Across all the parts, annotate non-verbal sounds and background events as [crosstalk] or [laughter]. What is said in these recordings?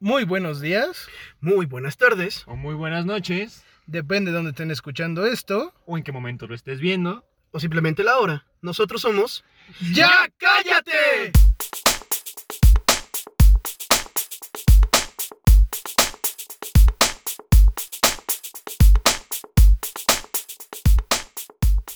Muy buenos días, Muy buenas tardes. O muy buenas noches, depende de dónde estén escuchando esto. o en qué momento lo estés viendo. O simplemente la hora. Nosotros somos. ¡Ya cállate!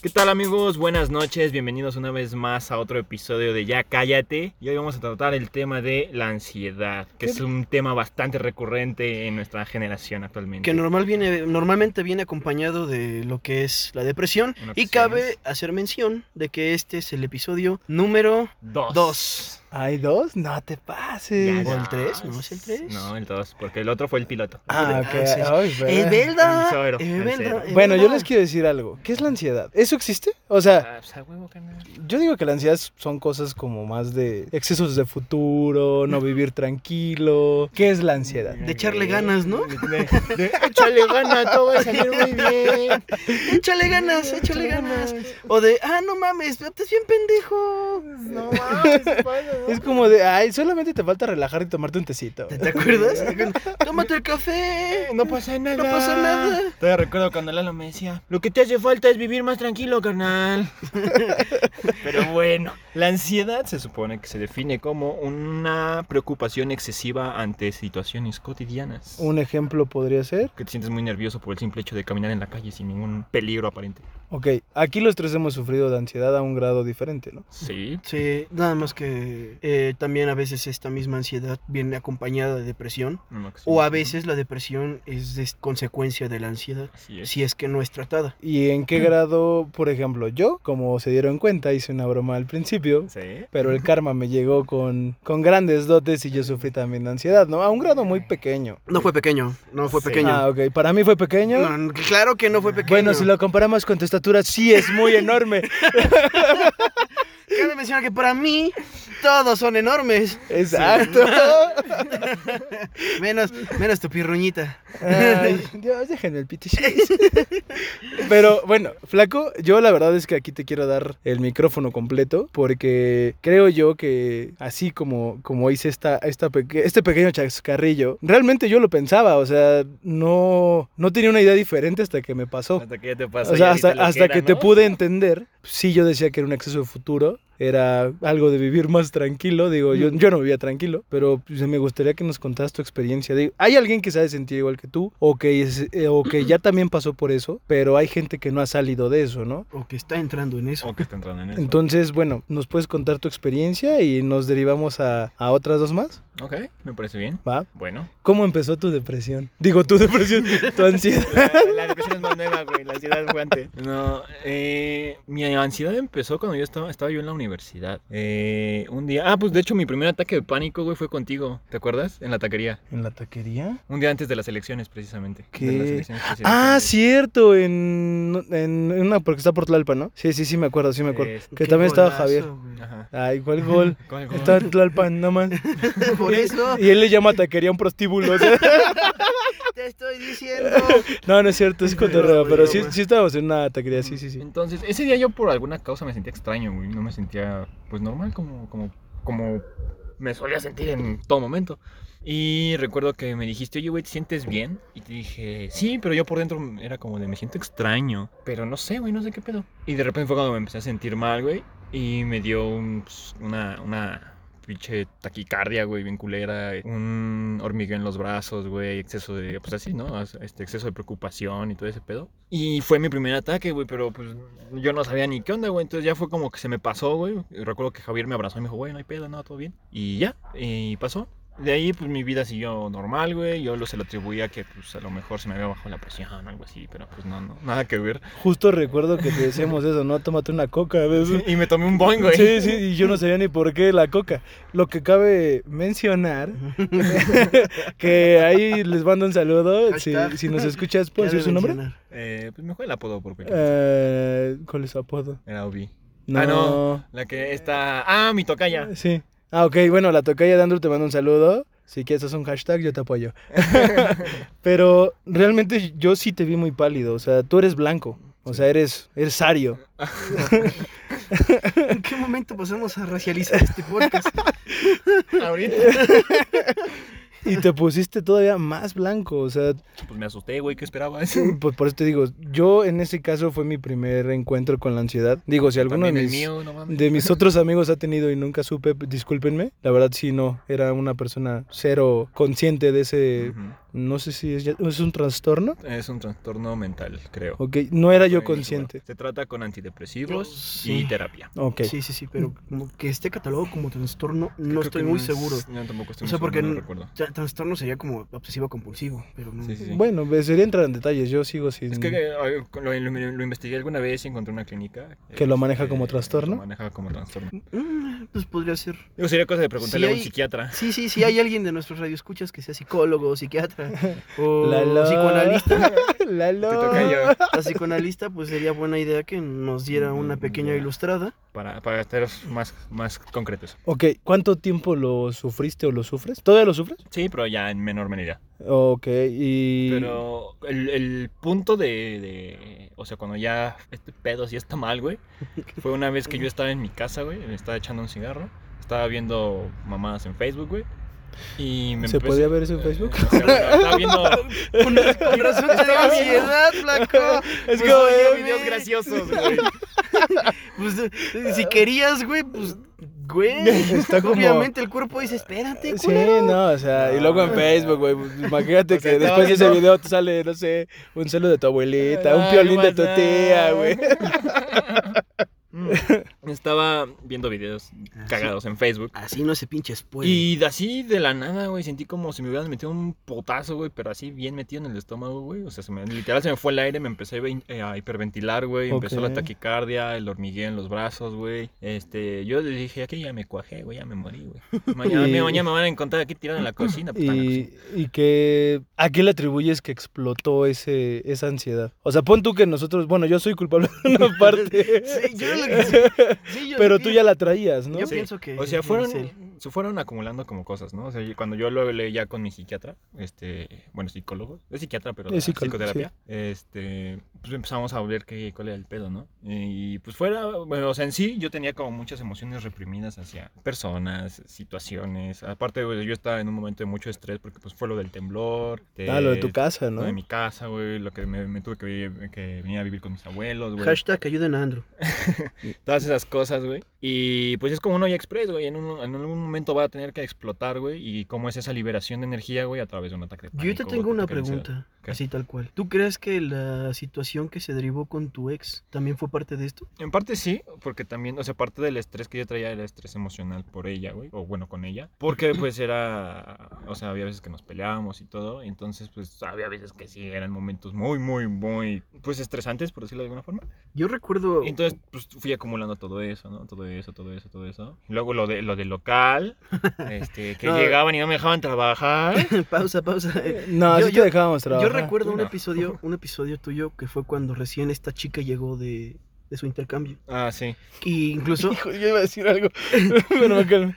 ¿Qué tal amigos? Buenas noches, bienvenidos una vez más a otro episodio de Ya Cállate. Y hoy vamos a tratar el tema de la ansiedad, que es un tema bastante recurrente en nuestra generación actualmente. Que normal viene, normalmente viene acompañado de lo que es la depresión. Y cabe hacer mención de que este es el episodio número Dos. 2. ¿Hay dos? No te pases. Ya, ¿O el tres? ¿No es el tres? No, el 2, porque el otro fue el piloto. Ah, Ah, ok. sí. Ay, ¡Es verdad. verdad! El cero, ¡Es el verdad! cero. es Bueno, yo verdad. les quiero decir algo. ¿Qué es la ansiedad? ¿Eso existe? O sea, Ah, pues, a huevo, carnal. yo digo que la ansiedad son cosas como más de excesos de futuro, no vivir tranquilo. ¿Qué es la ansiedad? De echarle ganas, ¿no? De, de- de- échale ganas, todo va a salir muy bien. ¡Échale ganas! ¡Échale ganas! O de, ah, no mames, estás bien pendejo. No mames, [laughs] Es como de, ay, solamente te falta relajar y tomarte un tecito. ¿Te, te acuerdas? Tómate el café. No pasa nada. No pasa nada. Todavía recuerdo cuando Lalo me decía, lo que te hace falta es vivir más tranquilo, carnal. [laughs] Pero bueno, la ansiedad se supone que se define como una preocupación excesiva ante situaciones cotidianas. Un ejemplo podría ser. Que te sientes muy nervioso por el simple hecho de caminar en la calle sin ningún peligro aparente. Ok, aquí los tres hemos sufrido de ansiedad a un grado diferente, ¿no? Sí. Sí, nada más que eh, también a veces esta misma ansiedad viene acompañada de depresión. O a veces la depresión es de- consecuencia de la ansiedad, es. si es que no es tratada. ¿Y en qué grado, por ejemplo, yo, como se dieron cuenta, hice una broma al principio, Sí. pero el karma me llegó con, con grandes dotes y yo sufrí también de ansiedad, ¿no? A un grado muy pequeño. No fue pequeño, no fue Sí. pequeño. Ah, ok, para mí fue pequeño. No, no, claro que no fue pequeño. Bueno, si lo comparamos con tu estatura, sí es muy enorme. [laughs] Cabe mencionar que para mí todos son enormes. Exacto. [laughs] Menos, menos tu pirruñita. Ay, Dios, déjenme el pitichis. Pero bueno, flaco, yo la verdad es que aquí te quiero dar el micrófono completo porque creo yo que así como, como hice esta, este pequeño chascarrillo, realmente yo lo pensaba, o sea, no, no tenía una idea diferente hasta que me pasó. Hasta que ya te pasó. O sea, hasta, hasta era, que te pude entender, sí yo decía que era un exceso de futuro, era algo de vivir más tranquilo, digo, yo, yo no vivía tranquilo, pero pues, me gustaría que nos contaras tu experiencia. Digo, hay alguien que sabe sentir igual que tú, o que, es- eh, o que ya también pasó por eso, pero hay gente que no ha salido de eso, ¿no? O que está entrando en eso. O que está entrando en eso. Entonces, bueno, ¿nos puedes contar tu experiencia y nos derivamos a, a otras dos más? Ok, me parece bien. ¿Va? Bueno. ¿Cómo empezó tu depresión? Digo, tu depresión, tu [laughs] ansiedad. La, la depresión es más nueva, güey. La ansiedad fue antes. No, eh, mi ansiedad empezó cuando yo estaba, estaba yo en la universidad. Eh, un día. Ah, pues de hecho, mi primer ataque de pánico, güey, fue contigo. ¿Te acuerdas? En la taquería. ¿En la taquería? Un día antes de las elecciones, precisamente. ¿Qué? De las elecciones Ah, cierto, en, en una, porque está por Tlalpan, ¿no? Sí, sí, sí, me acuerdo, sí me acuerdo. Que también estaba Javier. güey. Ajá. Ay, ¿cuál gol? [laughs] ¿Cuál gol? Está en Tlalpan, nada más. [laughs] Por eso Y él le llama taquería un prostíbulo. [laughs] te estoy diciendo. No, no es cierto, es cotorreo, pero sí, sí estábamos en una taquería, sí, sí, sí. Entonces, ese día yo por alguna causa me sentía extraño, güey. No me sentía, pues, normal como, como, como me solía sentir en todo momento. Y recuerdo que me dijiste, oye, güey, ¿te sientes bien? Y te dije, sí, pero yo por dentro era como de, me siento extraño. Pero no sé, güey, no sé qué pedo. Y de repente fue cuando me empecé a sentir mal, güey. Y me dio un, pues, una, una pinche taquicardia, güey, bien culera. Un hormigueo en los brazos, güey, exceso de, pues así, ¿no? Este exceso de preocupación y todo ese pedo. Y fue mi primer ataque, güey, pero pues yo no sabía ni qué onda, güey. Entonces ya fue como que se me pasó, güey. Recuerdo que Javier me abrazó y me dijo, güey, no hay pedo, no, todo bien. Y ya, y pasó. De ahí, pues mi vida siguió normal, güey. Yo lo se lo atribuía que, pues a lo mejor se me había bajado la presión o algo así, pero pues no, no, nada que ver. Justo recuerdo que te decíamos eso, ¿no? Tómate una coca. ¿ves? [laughs] Y me tomé un boing, güey. Sí, sí, y yo no sabía ni por qué la coca. Lo que cabe mencionar, [laughs] que ahí les mando un saludo. Si, si nos escuchas, ¿puedo Cabe decir su nombre? Eh, pues me fue el apodo por cualquier Eh, ¿Cuál es su apodo? Era Obi. Ah, no. La que está. Ah, mi tocaya. Sí. Ah, ok, bueno, la tocaya de Andrew te mando un saludo. Si quieres hacer un hashtag, yo te apoyo. [laughs] Pero realmente yo sí te vi muy pálido. O sea, tú eres blanco. O sea, eres, eres ario. [laughs] ¿En qué momento pasamos a racializar este podcast? [laughs] Ahorita. Y te pusiste todavía más blanco, o sea, Pues me asusté, güey, ¿qué esperabas? [laughs] pues por eso te digo, yo en ese caso fue mi primer encuentro con la ansiedad. Digo, si alguno de mis, mío, no mames. de mis [laughs] otros amigos ha tenido y nunca supe, discúlpenme, la verdad sí no, era una persona cero consciente de ese. No sé si es, ya- es un trastorno. Es un trastorno mental, creo. Ok, no era yo consciente. Se trata con antidepresivos Sí. y terapia. Ok. Sí, sí, sí, pero como que esté catalogado como trastorno, no Creo estoy muy es- seguro. Yo tampoco estoy O muy sea, porque seguro, no. Tra- Trastorno sería como obsesivo compulsivo, pero no. Sí, sí, sí. Bueno, pues, sería entrar en detalles, yo sigo sin... Es que eh, lo, lo- lo investigué alguna vez y encontré una clínica. ¿Que lo maneja este, como trastorno? Lo maneja como trastorno. Mm, pues podría ser. Digo, sería cosa de preguntarle a un psiquiatra. Sí, sí, sí hay alguien de nuestros radioescuchas que sea psicólogo o psiquiatra [laughs] o Lalo. psicoanalista. [laughs] Lalo. Te toca yo. La psicoanalista, pues sería buena idea que nos diera una pequeña ilustrada. Para, para estar más, más concretos. Ok, ¿cuánto tiempo lo sufriste o lo sufres? ¿Todavía lo sufres? Sí, pero ya en menor medida. Ok, y... Pero el, el punto de, de- O sea, cuando ya este pedo sí está mal, güey. Fue una vez que yo estaba en mi casa, güey. Me estaba echando un cigarro. Estaba viendo mamadas en Facebook, güey. Y me ¿Se empecé- podía ver eso en eh, Facebook? o sea, bueno, estaba viendo. [laughs] Con, razón ansiedad, flaco. Es Pues, como oye, de- videos graciosos, güey. [laughs] Pues eh, si querías, güey, pues, güey. [laughs] Está como- Obviamente el cuerpo dice, espérate, Sí, culero". no, o sea, y luego en No. Facebook, güey, pues, imagínate O sea, que después de ese video te sale, no sé, un celo de tu abuelita, un Ay, piolín de tu tía, güey. [laughs] Estaba viendo videos Ah, cagados en Facebook. Así no se pinches puede. Y de así de la nada, güey, sentí como si me hubieran metido un potazo, güey, pero así bien metido en el estómago, güey. O sea, se me, literal se me fue el aire, me empecé a eh, hiperventilar, güey. Empezó la taquicardia, el hormigueo en los brazos, güey. Este, yo le dije, aquí ya me cuajé, güey, ya me morí, güey. [laughs] Mañana, Y- mañana me van a encontrar aquí tirado en la cocina. puta, Y, cocina. y que, ¿a qué le atribuyes que explotó ese, esa ansiedad? O sea, pon tú que nosotros, bueno, yo soy culpable de una [laughs] parte, Sí, yo [laughs] sí, yo pero tú ya la traías, ¿no? Yo Sí. pienso que. O sea, fueron, se fueron acumulando como cosas, ¿no? O sea, cuando yo lo hablé ya con mi psiquiatra, este, bueno, psicólogo, es psiquiatra, pero Es de psicólogo, psicoterapia, este, pues empezamos a ver qué, cuál era el pedo, ¿no? Y pues fuera, bueno, o sea, en sí yo tenía como muchas emociones reprimidas hacia personas, situaciones, aparte, güey, yo estaba en un momento de mucho estrés porque pues fue lo del temblor, Ah, lo de tu casa, lo ¿no? de mi casa, güey, lo que me, me tuve que, que venir a vivir con mis abuelos, güey Hashtag ayuden a Andrew. [laughs] todas esas cosas, güey. Y pues es como un Olla Express, güey. En, un- en algún momento va a tener que explotar, güey. Y cómo es esa liberación de energía, güey, a través de un ataque de Yo te pánico, tengo un una pregunta, así tal cual. ¿Tú crees que la situación que se derivó con tu ex también fue parte de esto? En parte sí, porque también, o sea, parte del estrés que yo traía era estrés emocional por ella, güey. O bueno, con ella. Porque [clears throat] pues era, o sea, había veces que nos peleábamos y todo. Entonces, pues había veces que sí, eran momentos muy, muy, muy, pues estresantes, por decirlo de alguna forma. Yo recuerdo. Entonces, pues fui acumulando todo eso, ¿no? Todo eso, todo eso, todo eso. Luego lo de lo del local, [laughs] este, que No. llegaban y no me dejaban trabajar. [laughs] pausa, pausa. Eh, No, Yo- así yo- te dejábamos Yo trabajar. recuerdo tú un no. episodio, [laughs] un episodio tuyo que fue cuando recién esta chica llegó de, de su intercambio. Ah, sí. Y incluso Hijo, yo iba a decir algo, pero me calmé.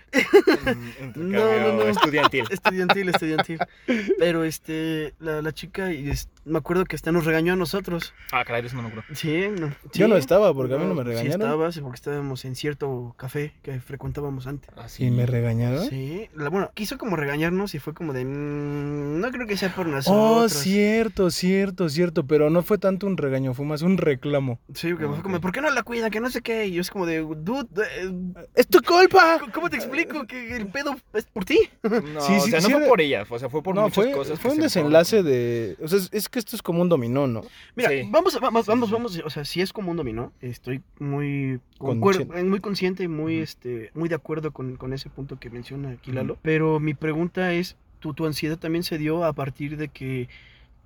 Un No, no, no. estudiantil. estudiantil, estudiantil. Pero este, la, la chica, y es- me acuerdo que hasta nos regañó a nosotros. Ah, caray, eso no me acuerdo. Sí, no. Yo sí. no estaba porque a mí no me Sí regañaron. estabas, porque estábamos en cierto café que frecuentábamos antes. Ah, sí. ¿Y me regañaron? Sí, la- bueno, quiso como regañarnos y fue como de, "Mm, no creo que sea por Oh, nosotros. cierto, cierto, cierto, pero no fue tanto un regaño, fue más un reclamo. Sí, que fue como, Ok. ¿por qué no la cuida? Que no sé qué. Y yo es como de, dude, eh, ¡Es tu culpa! ¿cómo te explico que el pedo es por ti? No, Sí, o sí, sea, no sí fue era- por ella, o sea, fue por no, muchas fue, cosas. fue un se desenlace de... O sea, es, es que esto es como un dominó, ¿no? Mira, Sí. vamos, vamos, vamos, vamos, o sea, si es como un dominó, estoy muy, Conscien- concuer- eh, muy consciente y muy, este, muy de acuerdo con, con ese punto que menciona aquí Lalo. Pero mi pregunta es, ¿tu, tu ansiedad también se dio a partir de que,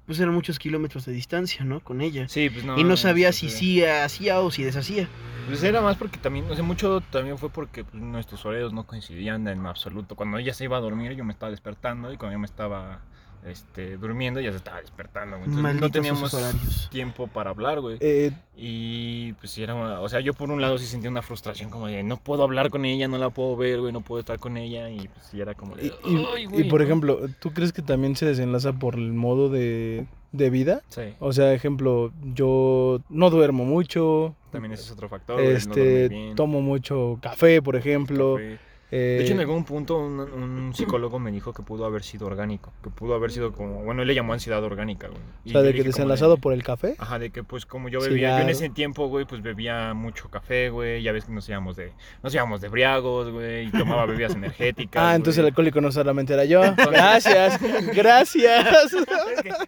pues eran muchos kilómetros de distancia, ¿no? Con ella. Sí, pues no. y no sabía si sí hacía o si deshacía. Pues era más porque también, o sea, mucho también fue porque pues, nuestros horarios no coincidían en absoluto. Cuando ella se iba a dormir, yo me estaba despertando y cuando yo me estaba este, durmiendo, ella se estaba despertando. güey. Entonces Malditos no teníamos tiempo para hablar, güey. Eh, Y pues sí, era, una- o sea, yo por un lado sí sentía una frustración como de no puedo hablar con ella, no la puedo ver, güey, no puedo estar con ella y pues sí era como de... y, por ¿no? ejemplo, ¿tú crees que también se desenlaza por el modo de, de vida? Sí, O sea, ejemplo, yo no duermo mucho, también ese es otro factor. güey, no dormir este, bien, tomo mucho café, por ejemplo. café. Eh, De hecho, en algún punto un, un psicólogo me dijo que pudo haber sido orgánico, que pudo haber sido como, bueno, él le llamó ansiedad orgánica, güey. o sea, de que desenlazado por el café. Ajá, de que pues como yo bebía, yo en ese tiempo, güey, pues bebía mucho café, güey, ya ves que nos íbamos de, nos íbamos de briagos, güey, y tomaba bebidas energéticas. [laughs] Ah, entonces el alcohólico no solamente era yo. Gracias, [laughs] gracias.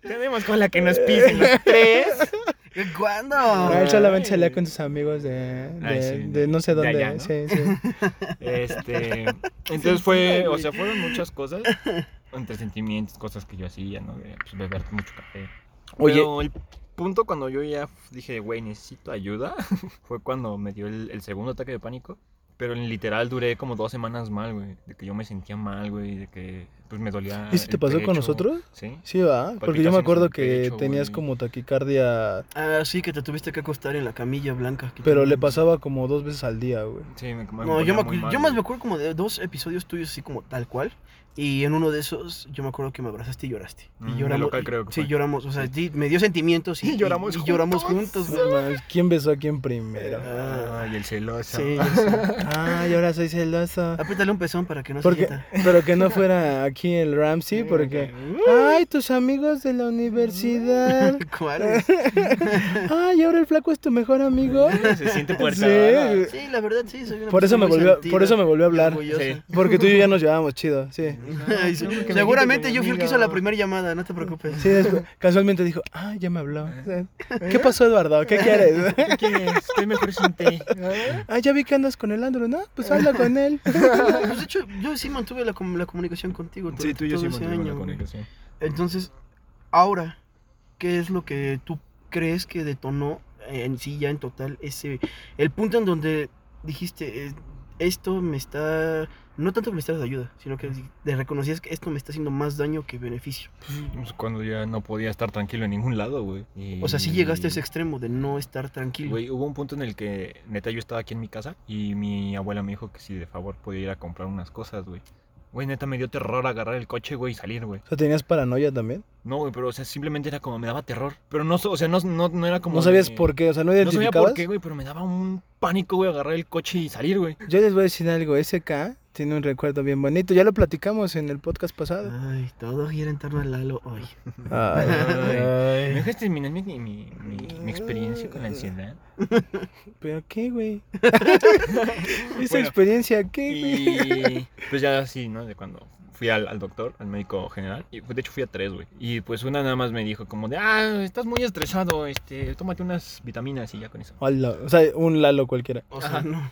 Tenemos con la que nos pisen los tres. [laughs] ¿Cuándo? Ah, él solamente salía con sus amigos de, de, Ay, sí, de no sé de dónde. allá, ¿no? Sí, sí. [laughs] Este, entonces fue, o sea, fueron muchas cosas, entre sentimientos, cosas que yo hacía, ¿no? De pues, beber mucho café. Oye, Pero el punto cuando yo ya dije, güey, necesito ayuda, [laughs] fue cuando me dio el, el segundo ataque de pánico. Pero en literal duré como dos semanas mal, güey. De que yo me sentía mal, güey. De que pues me dolía. ¿y si te pasó con nosotros? Sí. Sí, va. Porque yo me acuerdo que pecho, tenías güey. como taquicardia, Ah, sí, que te tuviste que acostar en la camilla blanca. que pero le pasaba como dos veces al día, güey. Sí, me, me No, yo, me, mal, yo más güey. me acuerdo como de dos episodios tuyos así como tal cual. Y en uno de esos yo me acuerdo que me abrazaste y lloraste. Mm, Y lloramos. local creo que sí, fue. lloramos. O sea, sí, me dio sentimientos y, Y [laughs] lloramos y, y lloramos juntos. juntos. ¿Quién besó a quién primero? Ah, Ay, el celoso. sí. [laughs] Ay, ahora soy celoso. Apriétale un pezón para que no Porque, se sienta. [laughs] pero que no fuera aquí el Ramsey, porque... Ay, tus amigos de la universidad. ¿Cuál? es? Ay, ahora el flaco es tu mejor amigo. Se siente puerta. Sí. Sí, la verdad, sí. Soy una Por eso me volvió, sentida por eso me volvió a hablar. Porque tú y yo ya nos llevábamos chido, sí. Ay, sí, No, porque me Seguramente yo fui el que hizo la primera llamada, no te preocupes. Sí, después, [laughs] casualmente dijo, ah, ya me habló. ¿Qué pasó, Eduardo? ¿Qué quieres? [laughs] ¿Qué quieres? Estoy mejor sin. Ah, ya vi que andas con el Andrew, ¿no? Pues habla con él. [laughs] Pues de hecho, yo sí mantuve la, com- la comunicación contigo todo, Sí, tú y yo sí mantuvimos la comunicación. Entonces, ahora, ¿qué es lo que tú crees que detonó en sí ya en total ese el punto en donde dijiste eh, esto me está no tanto que de ayuda, sino que de reconocías que esto me está haciendo más daño que beneficio. Pues cuando ya no podía estar tranquilo en ningún lado, güey. Y- O sea, sí llegaste a ese extremo de no estar tranquilo. Güey, hubo un punto en el que neta yo estaba aquí en mi casa y mi abuela me dijo que si de favor podía ir a comprar unas cosas, güey. Güey, neta me dio terror agarrar el coche, güey, y salir, güey. O sea, ¿tenías paranoia también? No, güey, pero o sea, simplemente era como me daba terror. Pero no, o sea, no, no, no era como No sabías de- por qué, o sea, no No sabía identificabas. por qué, güey, pero me daba un pánico, güey, agarrar el coche y salir, güey. Yo les voy a decir algo, SK tiene un recuerdo bien bonito, ya lo platicamos en el podcast pasado. Ay, todo gira en torno al Lalo hoy. Ay, ¿Me ay. dejas terminar mi, mi, mi, mi experiencia con la ansiedad? ¿Pero qué, güey? [laughs] Esa Bueno, experiencia, ¿qué, güey? Y pues ya así, ¿no? De cuando fui al, al doctor, al médico general. Y de hecho fui a tres, güey. Y pues una nada más me dijo como de, ah, estás muy estresado, este, tómate unas vitaminas y ya con eso. Hola, O sea, un Lalo cualquiera. O sea, Ajá. no. [laughs]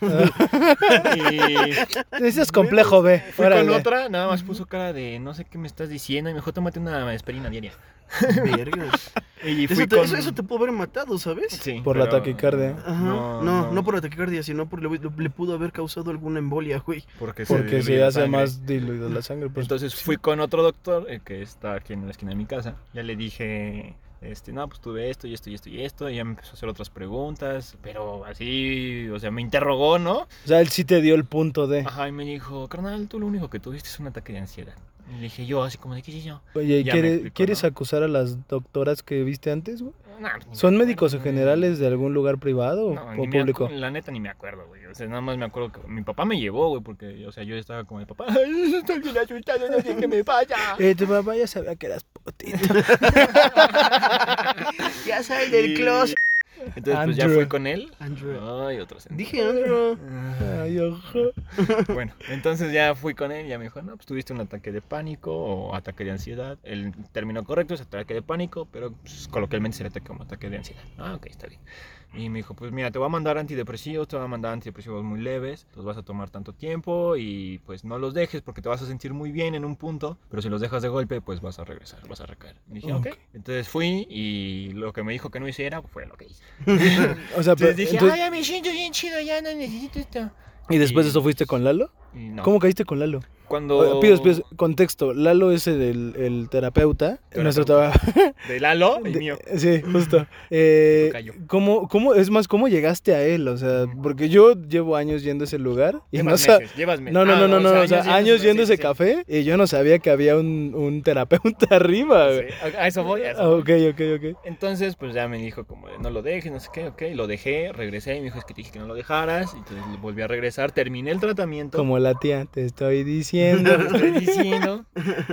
Y Ese es complejo, ve. fui con Órale. otra, nada más puso cara de, no sé qué me estás diciendo. Y me dijo, tómate una aspirina diaria. [laughs] Vergas. Y fui Eso te, con... eso, eso te pudo haber matado, ¿sabes? Sí, Por la pero- taquicardia. Ajá. No, no, por la taquicardia, sino por le, le pudo haber causado alguna embolia, güey. Porque, Porque se la hace sangre. más diluido la sangre. Pues. Entonces fui con otro doctor, el que está aquí en la esquina de mi casa. Ya le dije, este, no, pues tuve esto y esto y esto y esto. Y ya me empezó a hacer otras preguntas, pero así, o sea, me interrogó, ¿no? O sea, él sí te dio el punto de. Ajá, y me dijo, carnal, tú lo único que tuviste es un ataque de ansiedad. Le dije yo, así como de, ¿qué yo? Oye, Ya me ¿quiere- explicó, ¿quieres ¿no? acusar a las doctoras que viste antes, güey? Nah, pues, ¿Son médicos generales de algún lugar privado No, o público? la neta ni me acuerdo, güey. O sea, nada más me acuerdo que mi papá me llevó, güey, porque, o sea, yo estaba como de papá, "Ay, estoy bien asustado, no sé qué me vaya. [laughs] Eh, tu papá ya sabía que eras putito. [laughs] [laughs] Ya sal del closet. Entonces, pues ya fui con él. Andrew. Ay, otro. Dije Andrew. Ay, ojo. [laughs] Bueno, entonces ya fui con él y ya me dijo, no, pues tuviste un ataque de pánico o ataque de ansiedad. El término correcto es ataque de pánico, pero pues, coloquialmente se le ataca como ataque de ansiedad. Ah, ok, está bien. Y me dijo, pues mira, te voy a mandar antidepresivos, te voy a mandar antidepresivos muy leves, los vas a tomar tanto tiempo y pues no los dejes porque te vas a sentir muy bien en un punto, pero si los dejas de golpe, pues vas a regresar, vas a recaer. Y dije, ok. Ok. Entonces fui y lo que me dijo que no hiciera fue lo que hice. [laughs] O sea, pero, Entonces dije, entonces- ay, ya me siento bien chido, ya no necesito esto. ¿y después de eso fuiste con Lalo? No. ¿Cómo caíste con Lalo? Cuando... Pidos, pidos, contexto. Lalo es el, el terapeuta. Terapeuta. Nuestro trabajo. [laughs] De Lalo, el de- mío. Sí, justo. [laughs] Eh. ¿cómo, ¿Cómo, es más, cómo llegaste a él? O sea, porque yo llevo años yendo a ese lugar y no Llevas sa- meses, llevas meses. No, no, Ah, no, no, no, o sea, años yendo a ese sí, café y yo no sabía que había un, un terapeuta [laughs] arriba. sí. Sí, A eso voy, a eso Ah, ok, ok, ok. Entonces, pues ya me dijo como, no lo dejes, no sé qué, ok, lo dejé, regresé y me dijo, es que te dije que no lo dejaras, y entonces volví a regresar, terminé el tratamiento. Como la tía, te estoy diciendo. Te estoy diciendo.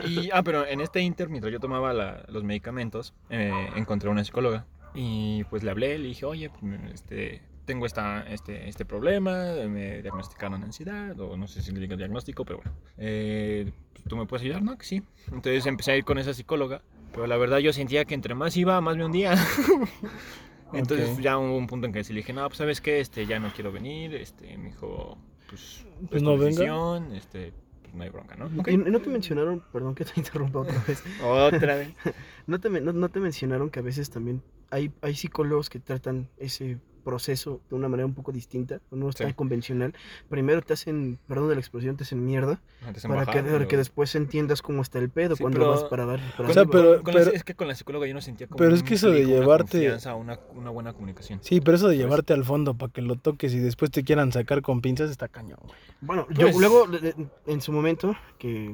Y, ah, pero en este inter, mientras yo tomaba la- los medicamentos, eh, encontré a una psicóloga. Y pues le hablé, le dije, oye, pues, este, tengo esta, este, este problema, me diagnosticaron ansiedad, o no sé si le digo diagnóstico, pero bueno. Eh, ¿Tú me puedes ayudar? No, que sí. Entonces empecé a ir con esa psicóloga, pero la verdad yo sentía que entre más iba, más me hundía. [laughs] Entonces Ok. ya hubo un punto en que sí le dije, no, pues sabes qué, este, ya no quiero venir, este, me dijo, pues, Pues es no venga. este, pues no hay bronca, ¿no? Y no te mencionaron, perdón que te interrumpa otra vez. [laughs] Otra vez. [laughs] No te, men- no, no te mencionaron que a veces también hay, hay psicólogos que tratan ese proceso de una manera un poco distinta, no es Sí. tan convencional. Primero te hacen, perdón de la expresión, te hacen mierda Antes en para que, bajar, para que pero- después entiendas cómo está el pedo Sí, cuando pero- vas para dar. para O sea, pero- la- pero- es que con la psicóloga yo no sentía como pero es que eso de una llevarte- confianza, una, una buena comunicación. Sí, pero eso de Pues- llevarte al fondo para que lo toques y después te quieran sacar con pinzas está cañón. güey. Bueno, yo Pues- luego, de- de- en su momento, que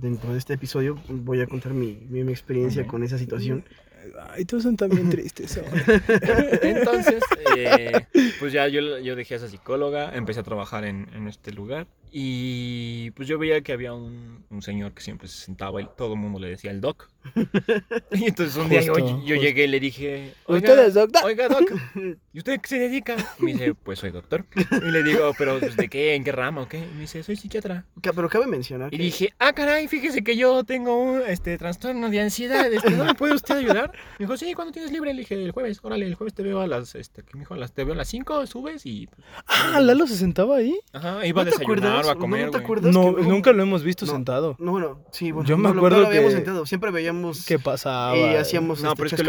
dentro de este episodio voy a contar mi, mi, mi experiencia Ok. con esa situación. Ay, todos son también [laughs] tristes. ahora. Entonces, eh, [laughs] pues ya yo, yo dejé a esa psicóloga, empecé a trabajar en, en este lugar y pues yo veía que había un, un señor que siempre se sentaba y todo el mundo le decía el doc. [laughs] Y entonces un día yo, Justo, yo justo. llegué y le dije, ¿Usted es doctor? Oiga, doc, [laughs] ¿y usted qué se dedica? Me dice, pues soy doctor. Y le digo, pero pues, ¿de qué? ¿En qué rama o qué? Y me dice, soy psiquiatra. Pero cabe mencionar Y que dije, ah, caray, fíjese que yo tengo un este, trastorno de ansiedad. Este, ¿No me puede usted ayudar? Me dijo, sí, ¿cuándo tienes libre? Le dije, el jueves. Órale, el jueves te veo a las, este, ¿qué me dijo? A las, te veo a las 5, subes y... pues, Ah, Lalo se sentaba ahí. Ajá, iba a ¿No te desayunar acuerdas? o a ¿No comer, te acuerdas? No, que no- nunca lo hemos visto no. sentado. No, bueno, sí, bueno, Yo me no lo- acuerdo no lo habíamos que- sentado, siempre veíamos ¿Qué pasaba? y hacíamos No, este, pero es que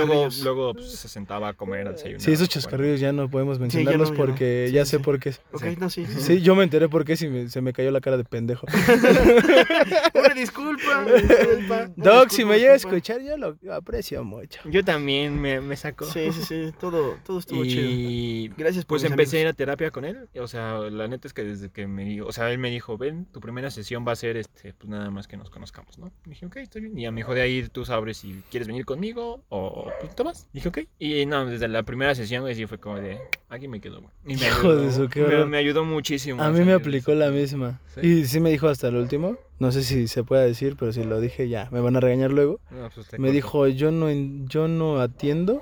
luego, pues, se sentaba a comer, a desayunar. Sí, esos bueno. chascarrillos ya no podemos mencionarlos no, ya no. porque Sí, ya sí, sé sí. por qué. Ok, Sí. no, sí, [laughs] sí. Yo me enteré por qué si me- se me cayó la cara de pendejo. [laughs] Una disculpa. una disculpa, una Doc, si me llega a escuchar, yo lo aprecio mucho. Yo también me, me sacó. Sí, sí, sí, todo, todo estuvo chido. Y Gracias por pues empecé a ir a terapia con él. O sea, la neta es que desde que me dijo, o sea, él me dijo, ven, tu primera sesión va a ser, este, pues nada más que nos conozcamos, ¿no? dije, ok, está bien. Y ya me dijo de ahí, tú sabes si quieres venir conmigo o pues te vas. Dije, ok. Y no, desde la primera sesión, güey, sí fue como de, aquí me quedo, güey. Y me Hijo de su, qué me, ayudó muchísimo. A mí me aplicó la misma. ¿Sí? Y sí me dijo hasta el último. No sé si se puede decir, pero si lo dije ya, me van a regañar luego. No, pues, Me dijo, yo no, yo no atiendo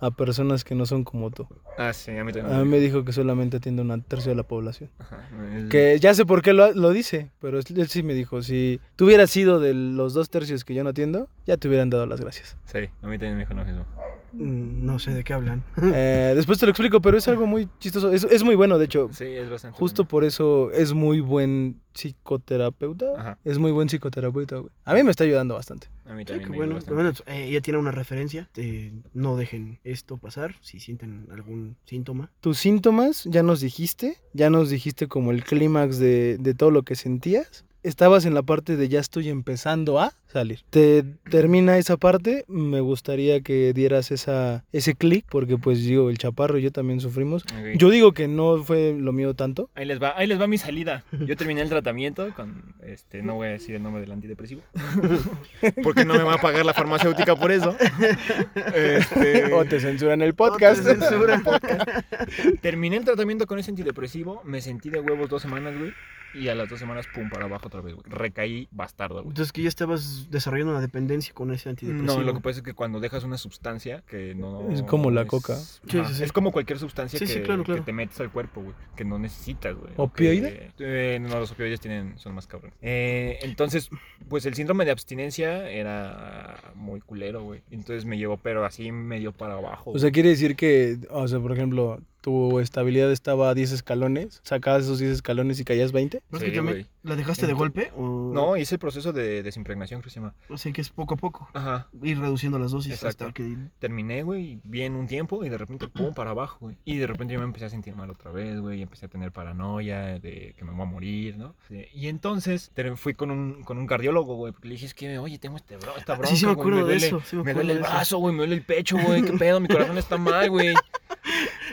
a personas que no son como tú. Ah, sí, a mí también. A mí me dijo que solamente atiende una tercia de la población. Ajá, es- Que ya sé por qué lo, lo dice, pero él sí me dijo, si tú hubieras sido de los dos tercios que yo no atiendo, ya te hubieran dado las gracias. Sí, a mí también me dijo lo mismo. Mm, No sé de qué hablan. [laughs] Eh, después te lo explico, pero es algo muy chistoso. Es, es muy bueno, de hecho. Sí, es bastante. Justo bueno. por eso es muy buen psicoterapeuta. Ajá. Es muy buen psicoterapeuta, güey. A mí me está ayudando bastante. A mí también me bueno. eh, ella tiene una referencia. eh, no dejen esto pasar si sienten algún síntoma. Tus síntomas, ya nos dijiste, ya nos dijiste como el clímax de, de todo lo que sentías. Estabas en la parte de ya estoy empezando a salir. Te termina esa parte, me gustaría que dieras esa, ese clic, porque pues digo, el chaparro y yo también sufrimos. Yo digo que no fue lo mío tanto. Ahí les va, ahí les va mi salida. Yo [laughs] terminé el tratamiento con, este, no voy a decir el nombre del antidepresivo, [laughs] porque no me va a pagar la farmacéutica por eso. Este, [laughs] O te censuran el podcast. Otra censura. terminé el tratamiento con ese antidepresivo, me sentí de huevos dos semanas, güey, y a las dos semanas, pum, para abajo otra vez, güey. Recaí bastardo, güey. Entonces que ya estabas desarrollando una dependencia con ese antidepresivo. No, lo que pasa es que cuando dejas una sustancia que no... Es como la coca. Sí, Ajá, sí, sí. Es como cualquier sustancia Sí, que, sí, claro, claro. que te metes al cuerpo, güey. Que no necesitas, güey. ¿Opioide? Que- eh, no, los opioides tienen, son más cabrones. Eh, entonces, pues el síndrome de abstinencia era muy culero, güey. Entonces me llevó, pero así medio para abajo. O sea, quiere decir que, o sea, por ejemplo, tu estabilidad estaba a 10 escalones, sacabas esos 10 escalones y caías 20. Prácticamente, ¿La dejaste de golpe? O... No, hice el proceso de desimpregnación, creo que se llama. O sea que es poco a poco. Ajá. Ir reduciendo las dosis Exacto. hasta que. Terminé, güey, bien un tiempo y de repente, pum, para abajo, güey. Y de repente yo me empecé a sentir mal otra vez, güey. y Empecé a tener paranoia de que me voy a morir, ¿no? Y entonces fui con un, con un cardiólogo, güey, porque le dije, es que, oye, tengo este bro, esta bronca, Ah, sí, sí me acuerdo de duele- eso. sí me Me duele el brazo, güey, me duele el pecho, güey, qué pedo, mi corazón está mal, güey. [laughs]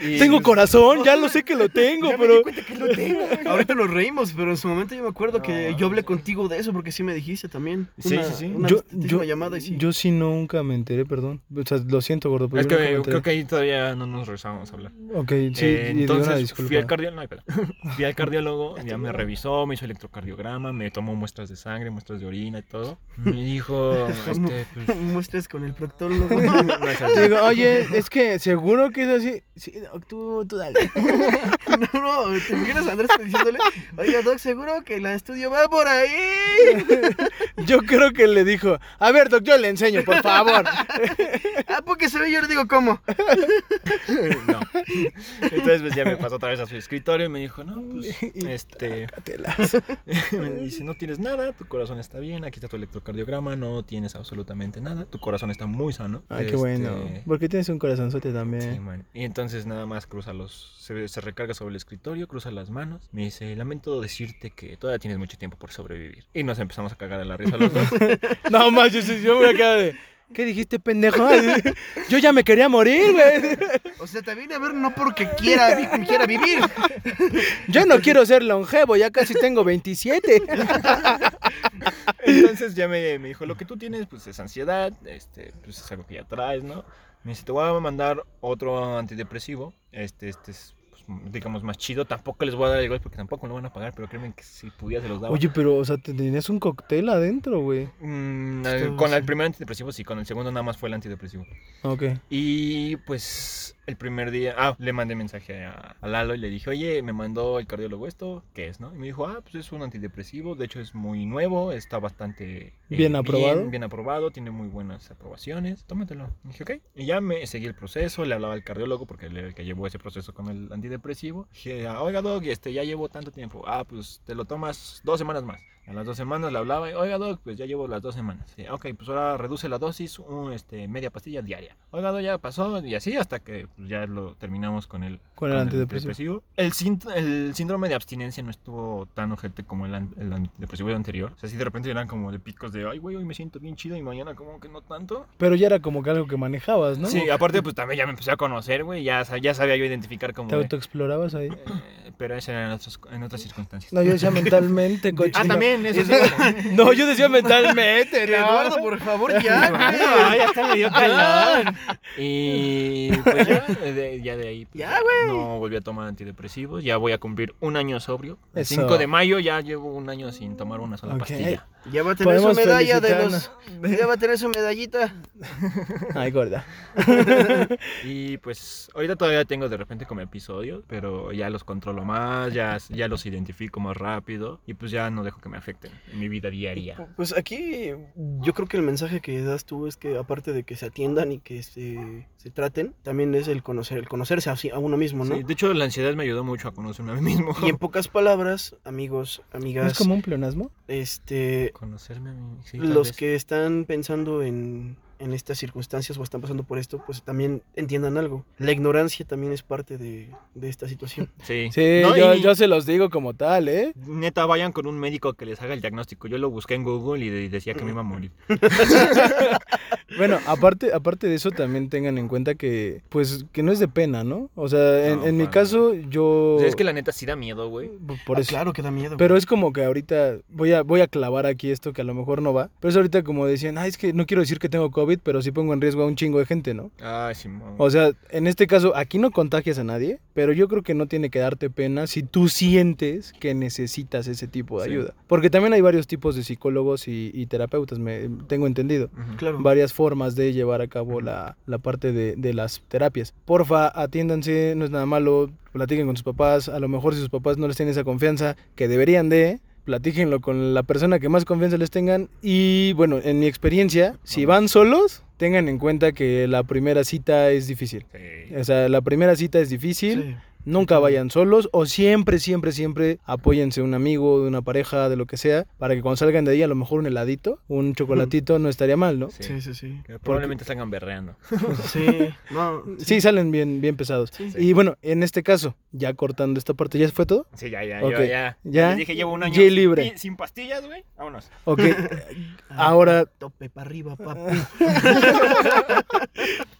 Y- Tengo corazón, [laughs] ya lo sé que lo tengo, Ya me pero... di cuenta que lo tengo. Ahorita nos reímos, pero en su momento yo me acuerdo que yo hablé sí. contigo de eso porque sí me dijiste también. Sí, Una- sí, sí. Una Yo, yo, llamada y sí. yo sí nunca me enteré, perdón. O sea, lo siento, gordo, pero Es yo nunca me que creo que ahí todavía no nos regresábamos a hablar. Ok, sí, Eh, entonces fui al cardiólogo, no [laughs] fui al cardiólogo, ya me revisó, me hizo electrocardiograma, me tomó muestras de sangre, muestras de orina y todo. Me dijo, [laughs] este, pues, Muestres con el proctólogo. Digo, oye, es que seguro que es así. Sí, tú, tú dale. [laughs] no, no, te imaginas a Andrés diciéndole, oiga, Doc, seguro que la estudio va por ahí. [laughs] Yo creo que le dijo, a ver, doc, yo le enseño, por favor. [laughs] ah, porque se ve, yo le digo, ¿cómo? no. Entonces pues ya me pasó otra vez a su escritorio y me dijo, no, pues, este, me dice, no tienes nada, tu corazón está bien, aquí está tu electrocardiograma, no tienes absolutamente nada, tu corazón está muy sano. Ay, qué Este, bueno. Porque tienes un corazonzote Sí, también. man. Y entonces nada más cruza los. Se, se recarga sobre el escritorio, cruza las manos. Me dice: Lamento decirte que todavía tienes mucho tiempo por sobrevivir. Y nos empezamos a cagar de la risa los dos. [laughs] No más, yo, yo me a quedar de. ¿Qué dijiste, pendejo? Yo ya me quería morir, güey. O sea, te vine a ver no porque quiera, vi- quiera vivir. Yo no quiero ser longevo, ya casi tengo 27. [laughs] Entonces ya me, me dijo: Lo que tú tienes, pues es ansiedad. Este, pues es algo que ya traes, ¿no? Me dice: Te voy a mandar otro antidepresivo. Este, este es. pues, digamos más chido, tampoco les voy a dar igual porque tampoco lo van a pagar, pero créeme que si pudiera se los daba. Oye, pero, o sea, te- tenías un cóctel adentro, güey. Mm, con el primer antidepresivo sí, con el segundo nada más fue el antidepresivo. Ok. Y pues el primer día, ah, le mandé mensaje a, a Lalo y le dije, oye, me mandó el cardiólogo esto, ¿qué es, no? Y me dijo, ah, pues es un antidepresivo, de hecho es muy nuevo, está bastante eh, Bien aprobado. Bien, bien aprobado, tiene muy buenas aprobaciones, tómatelo. Y dije, ok. Y ya me seguí el proceso, le hablaba al cardiólogo porque él era el que llevó ese proceso con el antidepresivo. Dije, "Ah, oiga, Doc, este, ya llevo tanto tiempo. Ah, pues te lo tomas dos semanas más. A las dos semanas le hablaba, y, oiga, Doc, pues ya llevo las dos semanas. Sí, ok, pues ahora reduce la dosis, un, este, media pastilla diaria. Oiga, Doc, ya pasó, y así hasta que pues, ya lo terminamos con el, Con el antidepresivo. El, sínt- el síndrome de abstinencia no estuvo tan ojete como el, an- el antidepresivo anterior. O sea, sí de repente eran como de picos de, ay, güey, hoy me siento bien chido y mañana como que no tanto. Pero ya era como que algo que manejabas, ¿no? Sí, aparte pues también ya me empecé a conocer, güey, ya, ya sabía yo identificar como... ¿Te autoexplorabas ahí? eh, pero eso era en, otros- en otras circunstancias. No, yo decía [laughs] mentalmente, cochino. ah, también, eso sí. [laughs] No, yo decía mentalmente, no. Eduardo, por favor, ya, güey. Ay, ya está me dio calor. Y pues ya de, ya de ahí pues, Ya, güey. no volví a tomar antidepresivos. Ya voy a cumplir un año sobrio. El Eso. 5 de mayo ya llevo un año sin tomar una sola Ok. pastilla. Ya va a tener su medalla de los. Ya va a tener su medallita. [laughs] Ay, gorda. [laughs] Y pues ahorita todavía tengo de repente como episodios, pero ya los controlo más, ya, ya los identifico más rápido y pues ya no dejo que me afecten en mi vida diaria. Pues aquí yo creo que el mensaje que das tú es que aparte de que se atiendan y que se, se traten, también es el conocer, el conocerse a, uno mismo, ¿no? Sí, de hecho la ansiedad me ayudó mucho a conocerme a mí mismo. Y en pocas palabras, amigos, ¿No amigas, es como un pleonasmo? este, Conocerme a mí. sí, los vez. que están pensando en, en estas circunstancias o están pasando por esto, pues también entiendan algo. La ignorancia también es parte de, de esta situación. [laughs] Sí, Sí, No, yo, y- yo se los digo como tal, ¿eh? Neta, vayan con un médico que les haga el diagnóstico. Yo lo busqué en Google y de- decía que me iba a morir. [laughs] [laughs] Bueno, aparte, aparte de eso, también tengan en cuenta que, pues, que no es de pena, ¿no? O sea, en, No, en mi caso, yo... O sea, es que la neta sí da miedo, güey. Por Ah, eso. claro que da miedo. Pero es como que ahorita voy a, voy a clavar aquí esto que a lo mejor no va. Pero es ahorita como decían, ay, es que no quiero decir que tengo COVID, pero sí pongo en riesgo a un chingo de gente, ¿no? Ay, Simón. O sea, en este caso, aquí no contagias a nadie, pero yo creo que no tiene que darte pena si tú sientes que necesitas ese tipo de Sí. ayuda. Porque también hay varios tipos de psicólogos y, y terapeutas, me, tengo entendido. Claro. Varias formas de llevar a cabo la, la parte de, de las terapias. Porfa, atiéndanse, no es nada malo, platiquen con sus papás. A lo mejor si sus papás no les tienen esa confianza que deberían de, platíquenlo con la persona que más confianza les tengan. Y bueno, en mi experiencia, si van solos, tengan en cuenta que la primera cita es difícil. Sí. O sea, la primera cita es difícil. Sí. Nunca vayan solos o siempre, siempre, siempre apóyense un amigo, de una pareja, de lo que sea, para que cuando salgan de ahí a lo mejor un heladito, un chocolatito no estaría mal, ¿no? Sí. Sí, sí, sí. Que Probablemente salgan berreando. [laughs] Sí, no. Sí, salen bien, bien pesados. Sí. Y bueno, en este caso, ya cortando esta parte, ¿ya fue todo? Sí, ya, ya, Ok. yo ya. Ya. Les dije, llevo un año Ya libre. sin- sin pastillas, güey. Vámonos. Ok, [laughs] ahora, Tope para arriba, papi. [laughs]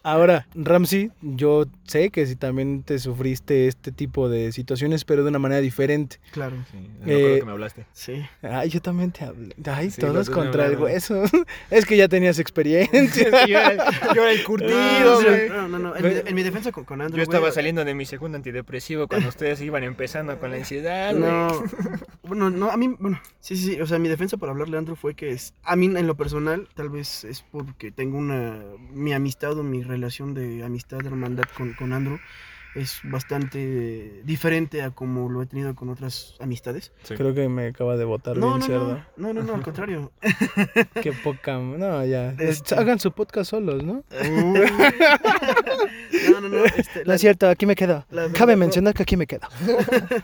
ahora, Ramsey, yo sé que si también te sufriste este tipo de situaciones, pero de una manera diferente. Claro. Sí, me acuerdo Eh, que me hablaste. Sí. Ay, yo también te hablé. Ay, Sí, todos contra el hueso. [laughs] es que ya tenías experiencia. [laughs] yo, era, yo era el curtido, No, güey. no, no, no. En, mi, en mi defensa con, con Andrew. Yo estaba güey, saliendo de mi segundo antidepresivo cuando ustedes iban empezando con la ansiedad. No, [laughs] bueno, no, a mí, bueno, sí, sí, sí, o sea, mi defensa para hablarle a Andrew fue que es, a mí en lo personal, tal vez es porque tengo una, mi amistad o mi relación de amistad, de hermandad con, con Andrew es bastante diferente a como lo he tenido con otras amistades. Sí. Creo que me acaba de botar No, bien no, cerdo. no, no, no, al contrario. [laughs] Qué poca. No, ya. Este- Hagan su podcast solos, ¿no? [laughs] [laughs] no, no, no, este, No es cierto, aquí me quedo. la- Cabe no. mencionar que aquí me quedo.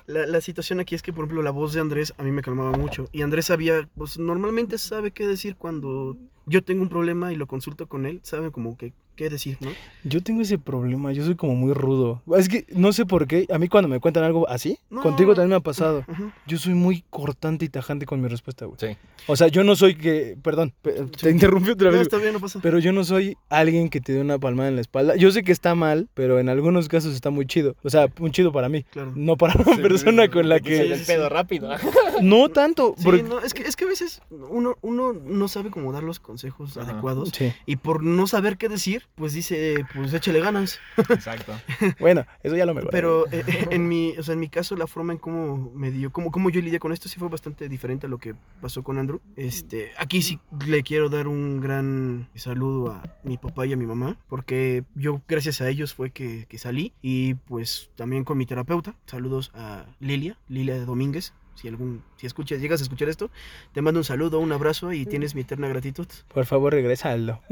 La, la situación aquí es que, por ejemplo, la voz de Andrés a mí me calmaba mucho. Y Andrés sabía, pues normalmente sabe qué decir cuando yo tengo un problema y lo consulto con él. Sabe como que qué decir, ¿no? Yo tengo ese problema, yo soy como muy rudo. Es que no sé por qué, a mí cuando me cuentan algo así, No. contigo también me ha pasado. Ajá. Yo soy muy cortante y tajante con mi respuesta, güey. Sí. O sea, yo no soy que, perdón, pe- te Sí. interrumpí otra No, vez. está bien, no pasa. Pero yo no soy alguien que te dé una palmada en la espalda. Yo sé que está mal, pero en algunos casos está muy chido. O sea, muy chido para mí. Claro. No para una persona con la Sí, que... el pedo rápido. No tanto. Sí, porque- no, es que, es que a veces uno, uno no sabe cómo dar los consejos Ajá. adecuados. Sí. Y por no saber qué decir, pues dice, pues échale ganas. Exacto. [laughs] Bueno, eso ya lo mejoré. Pero eh, eh, en mi, o sea, en mi caso, la forma en cómo me dio, cómo, cómo yo lidié con esto sí fue bastante diferente a lo que pasó con Andrew. Este, aquí sí le quiero dar un gran saludo a mi papá y a mi mamá, porque yo gracias a ellos fue que, que salí y pues también con mi terapeuta. Saludos a Lilia, Lilia Domínguez. Si algún, si escuchas, llegas a escuchar esto, te mando un saludo, un abrazo y tienes mi eterna gratitud. Por favor, regrésalo. [laughs]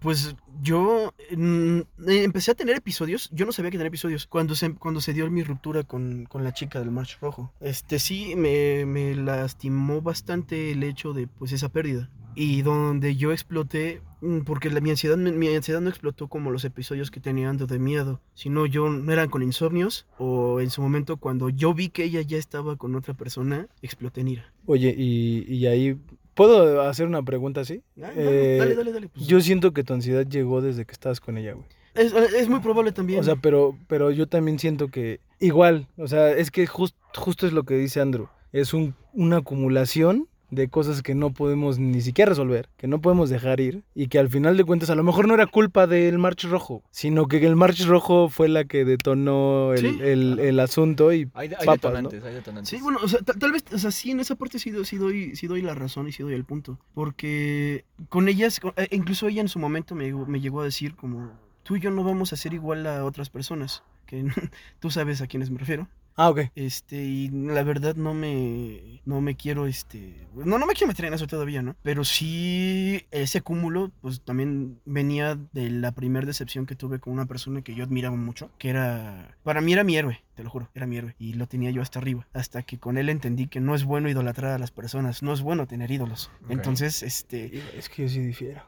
Pues yo mm, eh, empecé a tener episodios. Yo no sabía que tenía episodios cuando se, cuando se dio mi ruptura con, con la chica del March Rojo. Este sí me, me lastimó bastante el hecho de pues esa pérdida. Y donde yo exploté, mm, porque la, mi, ansiedad, me- mi ansiedad no explotó como los episodios que tenía ando de miedo, sino yo no eran con insomnios o en su momento cuando yo vi que ella ya estaba con otra persona, exploté en ira. Oye, y, y ahí... ¿Puedo hacer una pregunta así? Ah, Eh, dale, dale, dale. pues. Yo siento que tu ansiedad llegó desde que estabas con ella, güey. es, es muy probable también. O sea, pero, pero yo también siento que igual, o sea, es que jus- justo es lo que dice Andrew. Es un, una acumulación de cosas que no podemos ni siquiera resolver, que no podemos dejar ir y que al final de cuentas a lo mejor no era culpa del March Rojo, sino que el March Rojo fue la que detonó el, Sí. el- el asunto y Hay, hay Papas, detonantes, hay detonantes. Sí, bueno, o sea, ta- tal vez, o sea, sí, en esa parte sí, sí doy, sí doy la razón y sí doy el punto. Porque con ellas, eh, incluso ella en su momento me, llegó- me llegó a decir como, tú y yo no vamos a ser igual a otras personas, que [laughs] tú sabes a quiénes me refiero. Ah, ok. Este, y la verdad no me, no me quiero, este, no, no me quiero meter en eso todavía, ¿no? Pero sí, ese cúmulo, pues también venía de la primera decepción que tuve con una persona que yo admiraba mucho, que era, para mí era mi héroe, te lo juro, era mi héroe, y lo tenía yo hasta arriba, hasta que con él entendí que no es bueno idolatrar a las personas, no es bueno tener ídolos. Entonces, este, Es que yo sí difiero.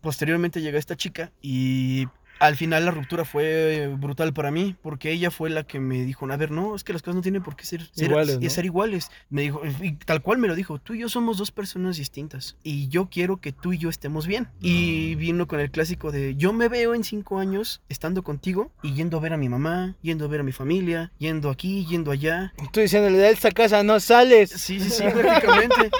posteriormente llega esta chica y al final la ruptura fue brutal para mí porque ella fue la que me dijo, a ver, no, es que las cosas no tienen por qué ser, ser Iguales, ¿no? ser iguales. Me dijo, y tal cual me lo dijo, tú y yo somos dos personas distintas y yo quiero que tú y yo estemos bien. Y vino con el clásico de, yo me veo en cinco años estando contigo y yendo a ver a mi mamá, yendo a ver a mi familia, yendo aquí, yendo allá. Estoy diciéndole, de esta casa no sales. Sí, sí, sí, prácticamente.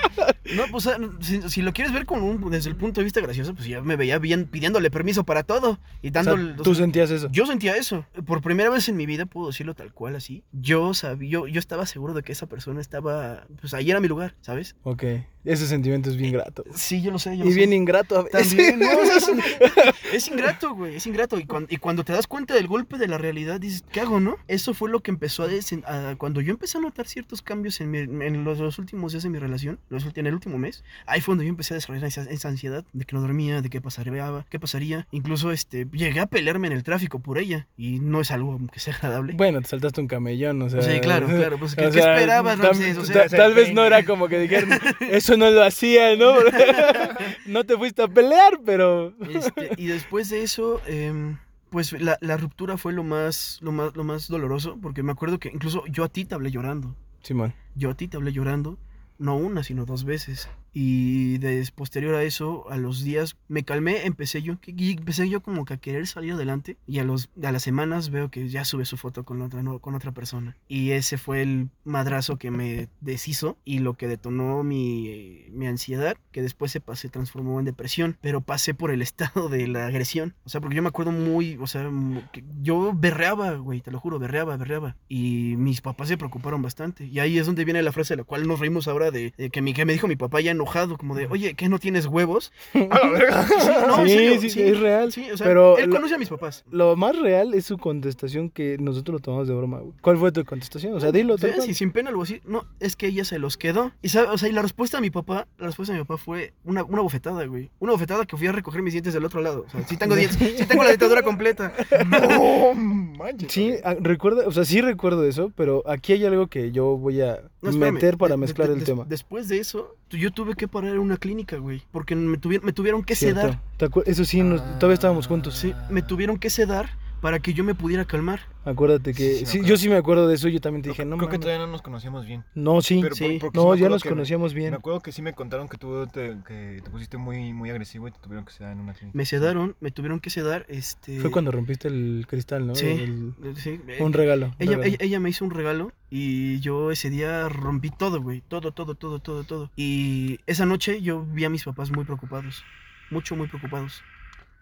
No, pues ah, si, si lo quieres ver con un, desde el punto de vista gracioso, pues ya me veía bien pidiéndole permiso para todo y O sea, tú sentías eso. yo sentía eso. Por primera vez en mi vida puedo decirlo tal cual así. Yo sabía, yo, yo estaba seguro de que esa persona estaba, pues ahí era mi lugar, ¿sabes? Ok. Ese sentimiento es bien grato. güey. Sí, yo lo sé. Yo lo Y sé. bien ingrato a veces. También, no, es, [laughs] es ingrato, güey, es ingrato. Y cuando, y cuando te das cuenta del golpe de la realidad, dices, ¿qué hago, no? Eso fue lo que empezó a, desen- a- Cuando yo empecé a notar ciertos cambios en, mi- en los, los últimos días de mi relación, los en el último mes, ahí fue cuando yo empecé a desarrollar esa, esa ansiedad de que no dormía, de qué pasaría, qué pasaría. Incluso este, llegué a pelearme en el tráfico por ella. Y no es algo que sea agradable. Bueno, te saltaste un camellón, o sea. sí, claro, claro. Pues, ¿qué, [laughs] o qué sea, esperabas, tam- Ramsés? O ta- sea, tal vez no era como que dijeron, eso no lo hacía, ¿no? [laughs] no te fuiste a pelear, pero. Este, y después de eso, em, pues la, la ruptura fue lo más, lo, más, lo más doloroso, porque me acuerdo que incluso yo a ti te hablé llorando. Simón. Yo a ti te hablé llorando, no una, sino dos veces. Y des, posterior a eso, a los días, me calmé, empecé yo, y empecé yo como que a querer salir adelante. Y a, los, a las semanas veo que ya sube su foto con otra, no, con otra persona. Y ese fue el madrazo que me deshizo y lo que detonó mi, mi ansiedad, que después se, se transformó en depresión. Pero pasé por el [laughs] estado de la agresión. O sea, porque yo me acuerdo muy, o sea, que yo berreaba, güey, te lo juro, berreaba, berreaba. Y mis papás se preocuparon bastante. Y ahí es donde viene la frase de la cual nos reímos ahora de, de que, mi, que me dijo mi papá ya enojado, como de, oye, ¿qué no tienes huevos? [laughs] A la verga. [laughs] No, en sí, serio, sí, es real. Sí, o sea, pero él lo- conoce a mis papás. Lo más real es su contestación que nosotros lo tomamos de broma, güey. ¿Cuál fue tu contestación? O sea, dilo, Sí, sí, sin pena algo así. No, es que ella se los quedó. Y, sabe, o sea, y la respuesta de mi papá, la respuesta de mi papá fue una, una bofetada, güey. Una bofetada que fui a recoger mis dientes del otro lado. O sea, sí tengo dientes, sí tengo la dentadura completa. [laughs] No manches. Sí, ah, recuerda, o sea, sí recuerdo eso, pero aquí hay algo que yo voy a No, meter para de- mezclar de- el tema. Después de eso, yo tuve que parar en una clínica, güey. Porque me, tuvi- me tuvieron que Cierto. sedar. ¿Te acuer- Eso sí, nos- todavía estábamos juntos. Sí, me tuvieron que sedar para que yo me pudiera calmar. Acuérdate que. Sí, yo sí me acuerdo de eso. Yo también te dije, no Creo que todavía no nos conocíamos bien. No, sí. Pero Sí. no, ya nos que conocíamos bien. Me acuerdo que sí me contaron que tú te, que te pusiste muy, muy agresivo y te tuvieron que sedar en una clínica. Me sedaron, me tuvieron que sedar. Este, Fue cuando rompiste el cristal, ¿no? Sí. El- sí, un regalo. Ella, regalo. ella, ella me hizo un regalo y yo ese día rompí todo, güey. Todo, todo, todo, todo, todo. Y esa noche yo vi a mis papás muy preocupados. Mucho, muy preocupados.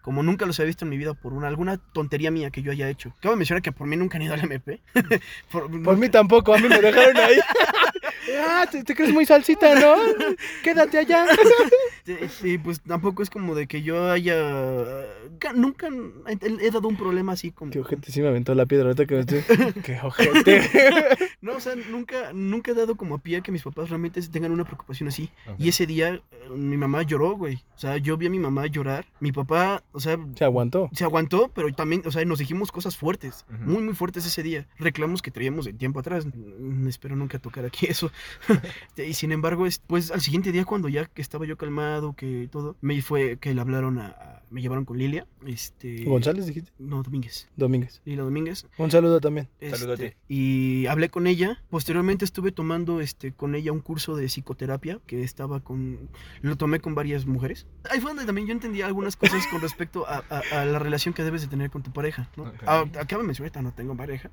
Como nunca los había visto en mi vida por una, alguna tontería mía que yo haya hecho. Acabo de mencionar que por mí nunca han ido al MP. [laughs] por, Por mí tampoco, a mí me dejaron ahí. [laughs] ah, ¿te, te crees muy salsita, ¿no? [laughs] Quédate allá. Este, Sí, pues tampoco es como de que yo haya... ca- Nunca he, he dado un problema así como... Qué ojete, sí me aventó la piedra ahorita que me estoy. [laughs] Qué ojete. [laughs] No, o sea, nunca, nunca he dado como a pie a que mis papás realmente tengan una preocupación así. Y ese día eh, mi mamá lloró, güey. O sea, yo vi a mi mamá llorar. Mi papá, o sea, Se aguantó. se aguantó, pero también, o sea, nos dijimos cosas fuertes. Muy, muy fuertes ese día. Reclamos que traíamos de tiempo atrás. Espero nunca tocar aquí eso. [laughs] y sin embargo, es- pues al siguiente día, cuando ya que estaba yo calmado, que todo, me fue que le hablaron a. a- me llevaron con Lilia. Este. ¿González dijiste? No, Domínguez. Domínguez. Lilia Domínguez. Un saludo también. Saludo a Este, ti. Y hablé con ella. Posteriormente estuve tomando este, con ella un curso de psicoterapia que estaba con... Lo tomé con varias mujeres. Ahí fue donde también yo entendí algunas cosas con respecto a, a- a la relación que debes de tener con tu pareja. ¿no? Ok. Ah, acaba de mencionar, no tengo pareja.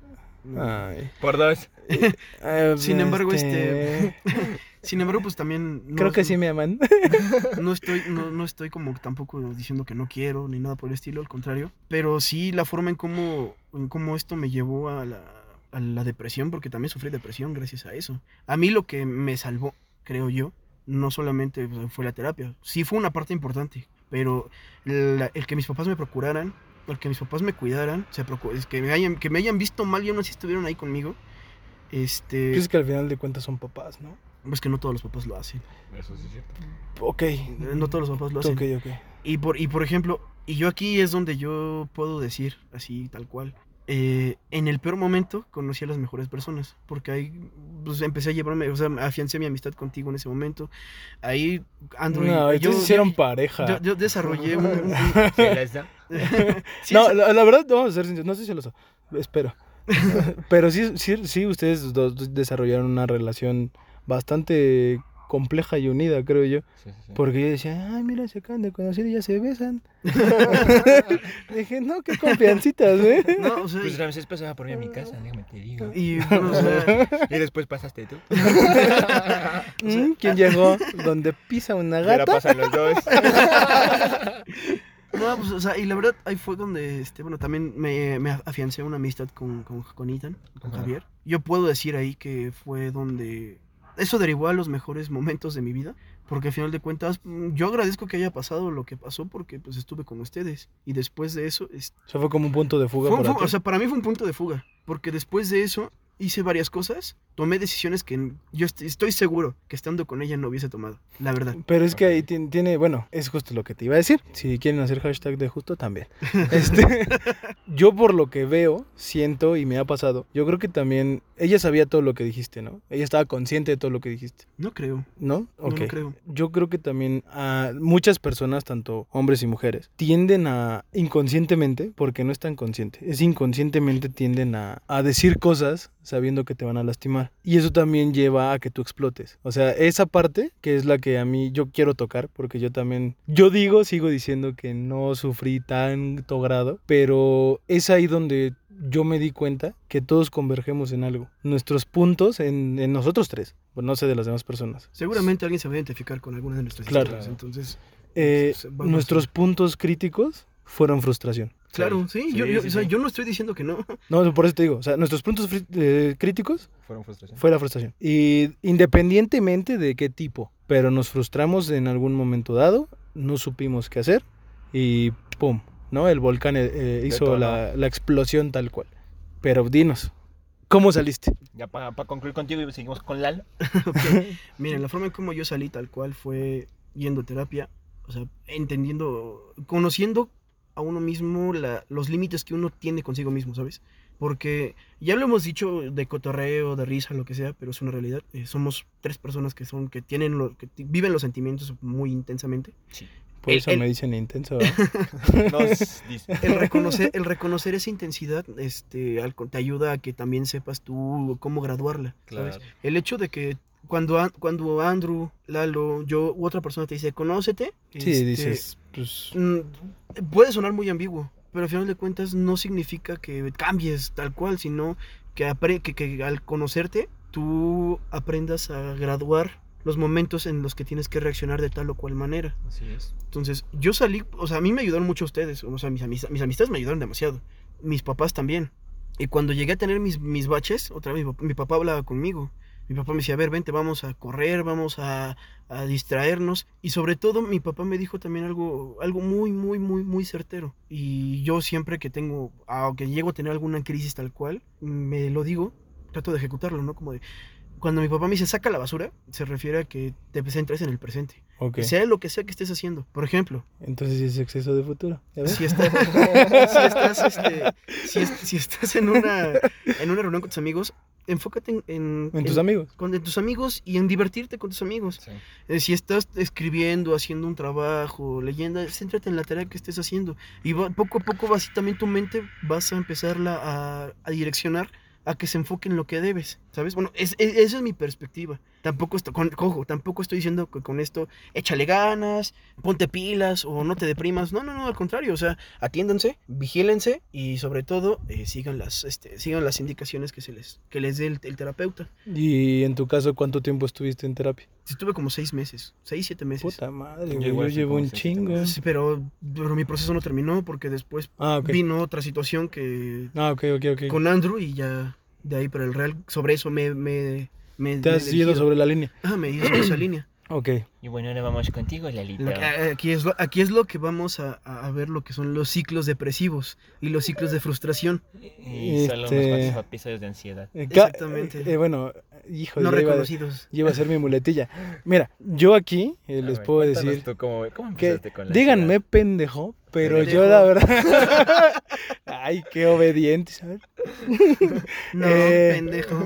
Ay. Por dos. [laughs] Eh, Sin embargo, este, [laughs] Sin embargo, pues también... no- Creo que sí me aman. [laughs] no estoy, no, no estoy como tampoco diciendo que no quiero ni nada por el estilo, al contrario. Pero sí la forma en cómo, en cómo esto me llevó a la, a la depresión, porque también sufrí depresión gracias a eso. A mí lo que me salvó, creo yo, no solamente pues, fue la terapia, sí fue una parte importante, pero la- el que mis papás me procuraran, el que mis papás me cuidaran, se es que, me hayan, que me hayan visto mal y aún así estuvieron ahí conmigo. Este, Pues es que al final de cuentas son papás, ¿no? es que no todos los papás lo hacen. Eso sí es cierto. Ok. No todos los papás lo hacen. Ok, ok. Y por, y por ejemplo, y yo aquí es donde yo puedo decir, así tal cual, eh, en el peor momento conocí a las mejores personas, porque ahí pues, empecé a llevarme, o sea, afiancé mi amistad contigo en ese momento. Ahí, Andrew, No, y- ellos yo, hicieron pareja. yo, yo desarrollé un... un-. [laughs] [laughs] Sí, no, la, la verdad, vamos a ser sinceros, no sé si lo so- espero. [laughs] Pero sí, sí, sí, ustedes dos desarrollaron una relación bastante compleja y unida, creo yo. Sí, sí, sí. Porque yo decía, ay, mira, se acaban de conocer y ya se besan. [laughs] [laughs] Dije, no, qué confiancitas, ¿eh? [laughs] no, o sea, Pues Ramsés pasaba por mí a mi casa, déjame te digo. y, bueno, o sea, Y después pasaste tú. Mm, ¿Quién llegó? Donde pisa una Y ahora gata. pasan los dos. no, pues, o sea, y la verdad, ahí fue donde, este, bueno, también me, me afiancé una amistad con, con, con Ethan, con Ajá. Javier. Yo puedo decir ahí que fue donde eso derivó a los mejores momentos de mi vida, Porque al final de cuentas, mm, yo agradezco que haya pasado lo que pasó porque pues estuve con ustedes. Y después de eso, es- O sea, fue como un punto de fuga fue para ti. o sea, para mí fue un punto de fuga. Porque después de eso hice varias cosas, tomé decisiones que yo est- estoy seguro que estando con ella no hubiese tomado, la verdad. Pero es que ahí tien- tiene, bueno, es justo lo que te iba a decir. Si quieren hacer hashtag de justo, también. [laughs] Este, [laughs] yo por lo que veo, siento y me ha pasado, yo creo que también ella sabía todo lo que dijiste, ¿no? Ella estaba consciente de todo lo que dijiste, No creo, ¿no? no, Ok. no creo. Yo creo que también a muchas personas, tanto hombres y mujeres, tienden a inconscientemente, porque no es tan consciente, es inconscientemente tienden a, a decir cosas sabiendo que te van a lastimar. Y eso también lleva a que tú explotes. O sea, esa parte que es la que a mí yo quiero tocar, porque yo también, yo digo, sigo diciendo que no sufrí tanto grado, pero es ahí donde yo me di cuenta que todos convergemos en algo. Nuestros puntos en, en nosotros tres, pues no sé de las demás personas. Seguramente alguien se va a identificar con alguna de nuestras Claro. historias, entonces... Eh, Pues, nuestros puntos críticos fueron frustración. Claro, sí, Sí, yo, yo- sí, o sea, sí. yo no estoy diciendo que no. No, por eso te digo, o sea, nuestros puntos eh, críticos Fueron frustración. fue la frustración. Y independientemente de qué tipo, pero nos frustramos en algún momento dado, no supimos qué hacer y ¡pum! ¿No? El volcán eh, eh, hizo la, la explosión tal cual. Pero dinos, ¿cómo saliste? Ya para concluir contigo y seguimos con Lalo. [laughs] Ok. Miren, la forma en cómo yo salí tal cual fue yendo a terapia, o sea, entendiendo, conociendo a uno mismo la- los límites que uno tiene consigo mismo, ¿sabes? Porque ya lo hemos dicho de cotorreo, de risa, lo que sea, pero es una realidad. Eh, somos tres personas que son que tienen lo, que viven los sentimientos muy intensamente. Sí. Por El- eso el- me dicen intenso. ¿verdad? [laughs] Nos dice. [laughs] El reconocer, el reconocer esa intensidad este, al- te ayuda a que también sepas tú cómo graduarla, ¿sabes? Claro. El hecho de que cuando, An- cuando Andrew, Lalo, yo u otra persona te dice, conócete, sí, este, dices, pues, mm, puede sonar muy ambiguo, pero al final de cuentas no significa que cambies tal cual, sino que, apre- que, que al conocerte tú aprendas a graduar los momentos en los que tienes que reaccionar de tal o cual manera. Así es. Entonces, yo salí, o sea, a mí me ayudaron mucho ustedes, o sea, mis, amist- mis amistades me ayudaron demasiado, mis papás también. Y cuando llegué a tener mis, mis baches, otra vez mi papá hablaba conmigo. Mi papá me decía, a ver, vente, vamos a correr, vamos a, a distraernos. Y sobre todo, mi papá me dijo también algo, algo muy, muy, muy, muy certero. Y yo siempre que tengo, aunque llego a tener alguna crisis tal cual, me lo digo, trato de ejecutarlo, ¿no? Como de, cuando mi papá me dice, saca la basura, se refiere a que te centres en el presente. ok. Sea lo que sea que estés haciendo. Por ejemplo, Entonces sí es exceso de futuro. si, está- [laughs] si estás, este, si, es- si estás en, una, en una reunión con tus amigos, enfócate en, en- En tus en- amigos. con en tus amigos y en divertirte con tus amigos. Sí. Eh, si estás escribiendo, haciendo un trabajo, leyendo, céntrate en la tarea que estés haciendo. Y va- poco a poco vas, también tu mente vas a empezarla a, a direccionar a que se enfoque en lo que debes, ¿sabes? Bueno, es, es- esa es mi perspectiva. Tampoco estoy, con, ojo, tampoco estoy diciendo que con esto échale ganas, ponte pilas o no te deprimas. No, no, no, al contrario. O sea, atiéndanse, vigílense y sobre todo eh, sigan, las, este, sigan las indicaciones que, se les, que les dé el, el terapeuta. Y en tu caso, ¿cuánto tiempo estuviste en terapia? Estuve como seis meses, seis, siete meses. Puta madre, Yo llevo un chingo. Sí, pero, pero mi proceso no terminó porque después Ah, vino otra situación que Ah, ok, ok, ok. con Andrew y ya de ahí para el Real sobre eso me me, me Te has ido sobre la línea. Ah, me he ido sobre esa línea. [clears throat] Ok. Y bueno, ahora vamos contigo, Lalita. Eh, aquí es lo, aquí es lo que vamos a, a- ver lo que son los ciclos depresivos y los ciclos de frustración Y solo Este- unos cuantos episodios de ansiedad. Eh, Exactamente. eh, bueno, hijo, no reconocidos. iba a ser mi muletilla. Mira, yo aquí eh, les ver, puedo decir tú cómo, cómo que con la díganme ansiedad. pendejo, pero yo la verdad... [laughs] Ay, qué obediente, ¿sabes? [laughs] No, Eh, pendejo.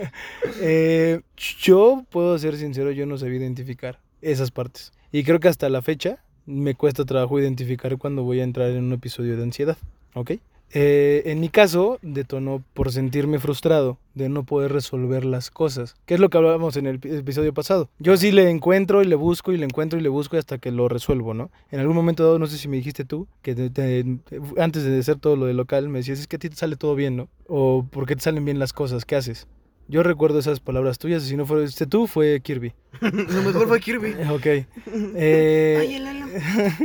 [laughs] Eh, yo puedo ser sincero, yo no sabía identificar esas partes. Y creo que hasta la fecha me cuesta trabajo identificar cuando voy a entrar en un episodio de ansiedad. ¿Ok? Eh, en mi caso, detonó por sentirme frustrado de no poder resolver las cosas, que es lo que hablábamos en el ep- episodio pasado. Yo sí le encuentro y le busco y le encuentro y le busco hasta que lo resuelvo, ¿no? En algún momento dado, no sé si me dijiste tú, que te- te- antes de hacer todo lo de local, me decías, es que a ti te sale todo bien, ¿no? O ¿por qué te salen bien las cosas? ¿Qué haces? Yo recuerdo esas palabras tuyas, y si no fuiste tú, fue Kirby. [laughs] Lo mejor fue Kirby. [laughs] Ok. [laughs] Eh, Ay, el Alan,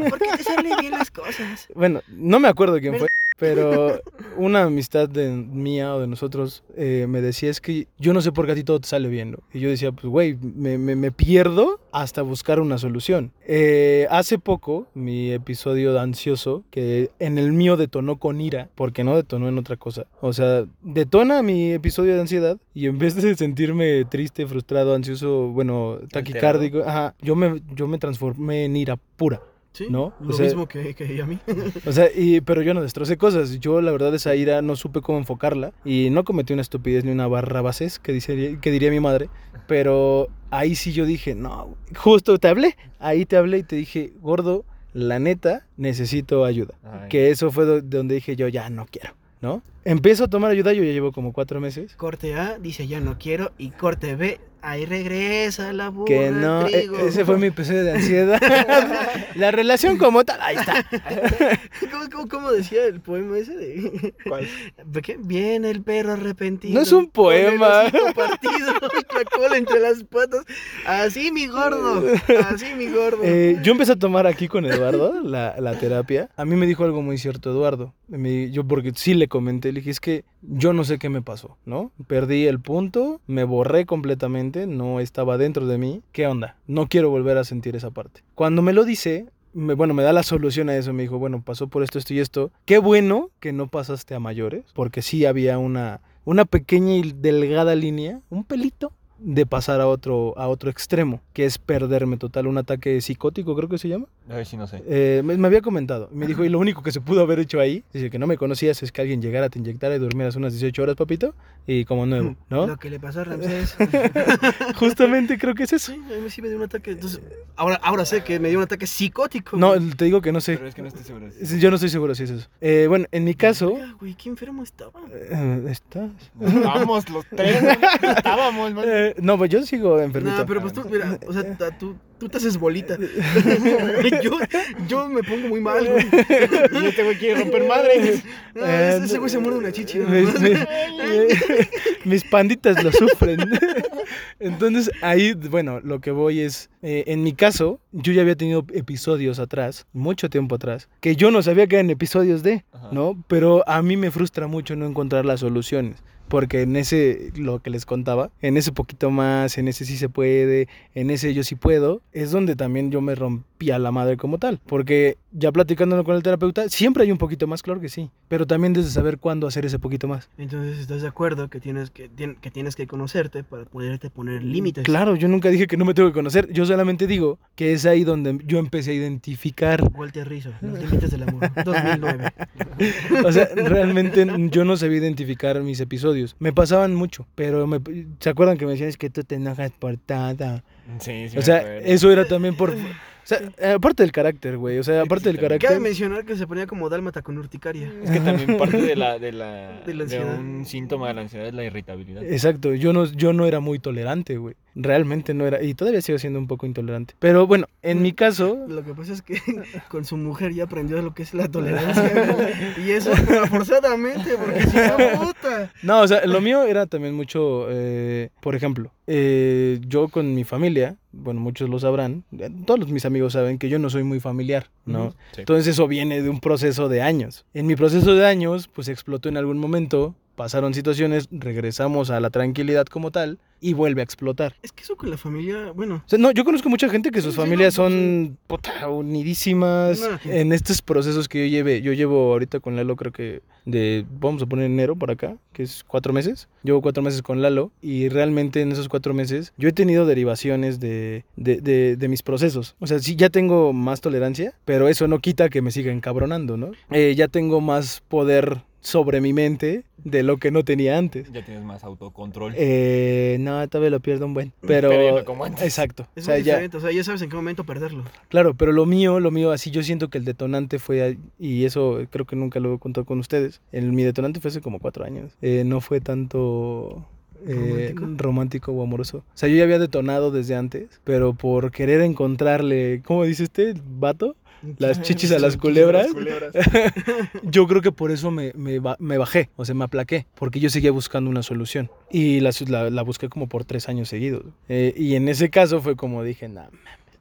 ¿por qué te salen bien las cosas? bueno, no me acuerdo quién Ven- fue. Pero [laughs] una amistad de mía o de nosotros eh, me decía es que yo no sé por qué a ti todo te sale bien. ¿no? Y yo decía, pues güey, me, me- me pierdo hasta buscar una solución. Eh, hace poco, mi episodio de ansioso, que en el mío detonó con ira, porque no detonó en otra cosa. O sea, detona mi episodio de ansiedad y en vez de sentirme triste, frustrado, ansioso, bueno, taquicárdico, ajá, yo me, yo me transformé en ira pura. Sí, ¿No? Lo O sea- mismo que, que a mí. [laughs] O sea, y, pero yo no destrocé cosas. Yo, la verdad, esa ira no supe cómo enfocarla. Y no cometí una estupidez ni una barrabasés, que, dice, que diría mi madre. Pero ahí sí yo dije, no, justo te hablé. Ahí te hablé y te dije, gordo, la neta, necesito ayuda. Ay. Que eso fue do- donde dije yo, ya no quiero, ¿no? Empiezo a tomar ayuda, yo ya llevo como cuatro meses. Corte A dice ya no quiero y corte B, ahí regresa la burra Que no, e- trigo. ese fue mi episodio de ansiedad. [laughs] la relación como tal, ahí está. [laughs] ¿Cómo, cómo, cómo decía el poema ese de ¿Cuál? Viene el perro arrepentido. No es un poema. partido la cola entre las patas. Así mi gordo, así mi gordo. Eh, yo empecé a tomar aquí con Eduardo la, la terapia. A mí me dijo algo muy cierto Eduardo. Me- yo porque sí le comenté, le dije, es que yo no sé qué me pasó, ¿no? Perdí el punto, me borré completamente, no estaba dentro de mí. ¿Qué onda? No quiero volver a sentir esa parte. Cuando me lo dice, me- bueno, me da la solución a eso. Me dijo, bueno, pasó por esto, esto y esto. Qué bueno que no pasaste a mayores, porque sí había una, una pequeña y delgada línea, un pelito de pasar a otro, a otro extremo, que es perderme total, un ataque psicótico creo que se llama. Ay, sí, no sé. Eh, me, me había comentado, me dijo, y lo único que se pudo haber hecho ahí, dice que no me conocías, es que alguien llegara, te inyectara y durmieras unas 18 horas, papito, y como nuevo, [laughs] ¿no? Lo que le pasó a Ramsés. [laughs] Justamente creo que es eso. sí, a mí sí me dio un ataque. Entonces, ahora, ahora sé que me dio un ataque psicótico. No, güey. te digo que no sé. Pero es que no estoy seguro. Yo no estoy seguro si es eso. Eh, bueno, en mi caso... Verga, güey, qué enfermo estaba. eh, ¿Estás? Vamos, los tres. Estábamos, [laughs] man. Eh, no, pues yo sigo enfermito. No, pero pues tú, mira, o sea, tú, tú te haces bolita. [laughs] yo, yo me pongo muy mal, güey. Y este güey quiere romper madre. [laughs] No, ese, ese güey se muerde una chichi. ¿no? Mis, mis- [laughs] mis panditas lo sufren. Entonces ahí, bueno, lo que voy es, eh, en mi caso, yo ya había tenido episodios atrás, mucho tiempo atrás, que yo no sabía que eran episodios de. ¿no? Pero a mí me frustra mucho no encontrar las soluciones. Porque en ese, lo que les contaba, en ese poquito más, en ese sí se puede, en ese yo sí puedo, es donde también yo me rompí a la madre como tal. Porque ya platicándolo con el terapeuta, siempre hay un poquito más, claro que sí. Pero también desde saber cuándo hacer ese poquito más. Entonces, ¿estás de acuerdo que tienes que, que tienes que conocerte para poderte poner límites? Claro, yo nunca dije que no me tengo que conocer. Yo solamente digo que es ahí donde yo empecé a identificar. Walter Rizzo, los límites del amor, [laughs] 2009. O sea, realmente yo no sabía identificar mis episodios. Me pasaban mucho, pero me- ¿se acuerdan que me decían es que tú te enojas por? Sí, sí. O me sea, acuerdo. eso era también por... O sea, aparte del carácter, güey. O sea, aparte del Cabe carácter... mencionar que se ponía como dálmata con urticaria. Es que también [laughs] parte de la, de la, De la de ansiedad. un síntoma de la ansiedad es la irritabilidad. Exacto, yo no, yo no era muy tolerante, güey. Realmente no era, y todavía sigo siendo un poco intolerante. Pero bueno, en mi caso, [laughs] Lo que pasa es que [laughs] con su mujer ya aprendió lo que es la [laughs] tolerancia. y eso forzadamente, porque si no, puta. No, o sea, lo mío era también mucho, eh, por ejemplo, eh, yo con mi familia, bueno, muchos lo sabrán, eh, todos mis amigos saben que yo no soy muy familiar, ¿no? Sí. Entonces eso viene de un proceso de años. En mi proceso de años, pues explotó en algún momento, pasaron situaciones, regresamos a la tranquilidad como tal y vuelve a explotar. Es que eso con la familia, bueno, O sea, no, yo conozco mucha gente que sus sí, familias no, son puta, unidísimas No. en estos procesos que yo lleve. Yo llevo ahorita con Lalo, creo que de, vamos a poner enero para acá, que es cuatro meses. Llevo cuatro meses con Lalo y realmente en esos cuatro meses yo he tenido derivaciones de, de, de- de mis procesos. O sea, sí, ya tengo más tolerancia, pero eso no quita que me siga encabronando, ¿no? Eh, ya tengo más poder sobre mi mente de lo que no tenía antes. Ya tienes más autocontrol. Eh, no, todavía lo pierdo un buen. [laughs] Pero, como antes. exacto. es o sea, muy ya. O sea, ya sabes en qué momento perderlo. Claro, pero lo mío, lo mío, así yo siento que el detonante fue, ahí, y eso creo que nunca lo he contado con ustedes, el, mi detonante fue hace como cuatro años, Eh, no fue tanto eh, ¿Romántico? romántico o amoroso. O sea, yo ya había detonado desde antes, pero por querer encontrarle, ¿cómo dice usted, vato? Las chichis a las culebras. [laughs] Yo creo que por eso me, me, me bajé, o sea, me aplaqué, porque yo seguía buscando una solución. Y la, la, la busqué como por tres años seguidos. Eh, y en ese caso fue como dije, nah,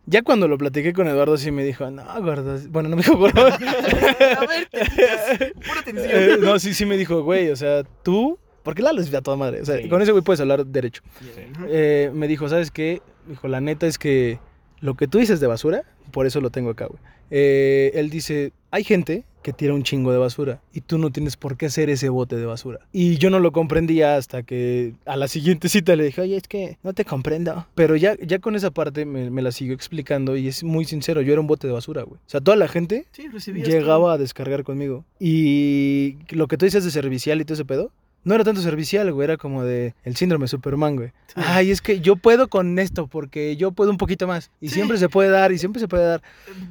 Ya cuando lo platiqué con Eduardo, sí me dijo, no, gordo. Bueno, no me dijo gordo. [laughs] A ver, pura atención. Eh, no, sí, sí me dijo, güey, o sea, tú. Porque Lalo es a toda madre. O sea, Sí. con ese güey puedes hablar derecho. Sí. Eh, me dijo, ¿sabes qué? Dijo, la neta es que lo que tú dices de basura, por eso lo tengo acá, güey. Eh, él dice, hay gente que tira un chingo de basura y tú no tienes por qué hacer ese bote de basura. Y yo no lo comprendía hasta que a la siguiente cita le dije, oye, es que no te comprendo. Pero ya, ya con esa parte me, me la siguió explicando y es muy sincero, yo era un bote de basura, güey. O sea, toda la gente Sí, llegaba a descargar conmigo. Y lo que tú dices de servicial y todo ese pedo, no era tanto servicial, güey, era como de el síndrome de Superman, güey. Sí. Ay, es que yo puedo con esto porque yo puedo un poquito más. Y Sí. siempre se puede dar y siempre se puede dar.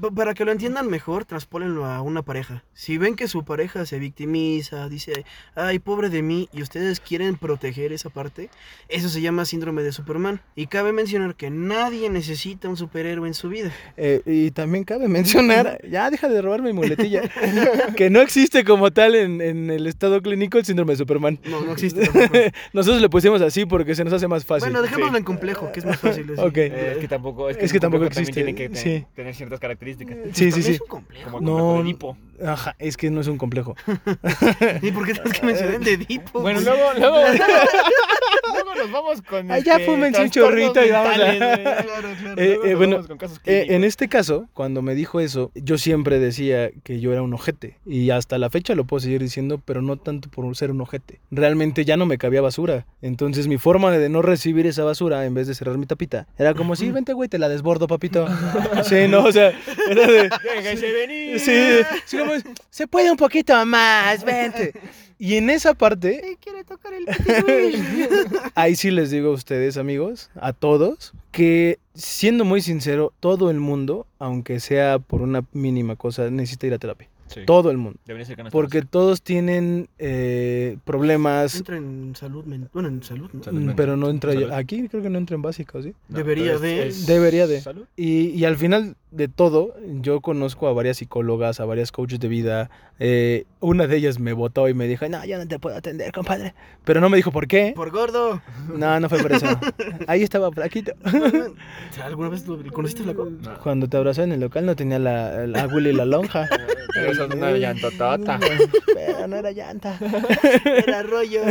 Pa- Para que lo entiendan mejor, traspólenlo a una pareja. Si ven que su pareja se victimiza, dice, ay, pobre de mí, y ustedes quieren proteger esa parte, eso se llama síndrome de Superman. Y cabe mencionar que nadie necesita un superhéroe en su vida. Eh, y también cabe mencionar, [laughs] ya deja de robar mi muletilla, [laughs] que no existe como tal en, en el estado clínico el síndrome de Superman. No, no existe [laughs] tampoco. Nosotros le pusimos así porque se nos hace más fácil. Bueno, dejémoslo Sí. en complejo, que es más fácil. así. Ok. Eh, es que tampoco, es que, Es que un tampoco existe, Tiene que sí. tener ciertas características. Sí, sí, sí. Es un complejo. Como el No, complejo de Edipo. Ajá, es que no es un complejo. ¿Y por qué tenemos que mencionar de Edipo? Bueno, luego, luego, [laughs] luego nos vamos con. Ya este, fúmense un chorrito y vamos a- mentales, güey. Claro. Eh, bueno, vamos con casos Eh, en este caso, cuando me dijo eso, yo siempre decía que yo era un ojete. Y hasta la fecha lo puedo seguir diciendo, pero no tanto por ser un ojete. Realmente ya no me cabía basura. Entonces mi forma de no recibir esa basura, en vez de cerrar mi tapita, era como, sí, vente, güey, te la desbordo, papito. [laughs] sí, no, o sea, era de... Déjese venir. Sí, sí, como, se puede un poquito más, vente. Y en esa parte, Eh, quiere tocar el [laughs] ahí sí les digo a ustedes, amigos, a todos, que siendo muy sincero, todo el mundo, aunque sea por una mínima cosa, necesita ir a terapia. Sí. Todo el mundo. Debería ser ganas Porque todos tienen eh, problemas, Entra en salud mental. Bueno, en salud, ¿no? Salud mm, pero no entra Salud. aquí, creo que no entra en básica, ¿o ¿sí? No, Debería de- Debería de. ¿Salud? Y, y al final de todo, yo conozco a varias psicólogas, a varias coaches de vida. eh, una de ellas me votó y me dijo, no, yo no te puedo atender, compadre. Pero no me dijo por qué. Por gordo. No, no fue por eso. [laughs] Ahí estaba flaquito. ¿Alguna vez lo conociste flaco? No. Cuando te abrazó en el local no tenía la, la y la lonja. [laughs] Pero eso es una llantotota. Pero no era llanta. [laughs] Era rollo.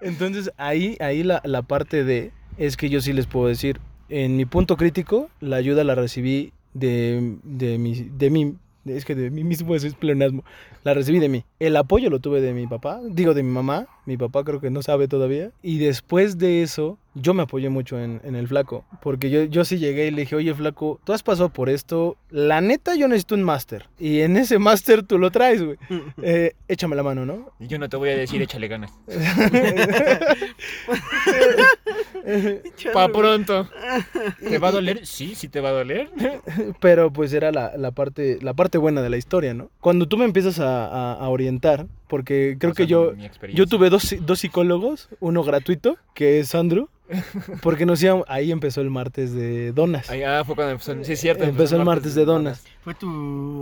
Entonces ahí, ahí la, la parte de, es que yo sí les puedo decir, en mi punto crítico, la ayuda la recibí de, de, mi, de mí, es que de mí mismo [laughs] es pleonasmo, la recibí de mí. El apoyo lo tuve de mi papá, digo de mi mamá, mi papá creo que no sabe todavía. Y después de eso, yo me apoyé mucho en, en el flaco, porque yo, yo sí llegué y le dije, oye flaco, tú has pasado por esto, la neta yo necesito un máster. Y en ese máster tú lo traes, güey. [laughs] Eh, échame la mano, ¿no? Y yo no te voy a decir échale ganas. [laughs] Pa' pronto. [laughs] ¿Te va a doler? Sí, sí te va a doler. Pero pues era la, la parte, la parte buena de la historia, ¿no? Cuando tú me empiezas a, a- a orientar, porque creo O sea, que yo, yo tuve dos, dos psicólogos, uno gratuito, que es Andrew, [laughs] porque nos íbamos, ahí empezó el martes de donas. Ahí, ah, fue cuando empezó. Sí, es cierto. Empezó el martes de donas. ¿Fue tu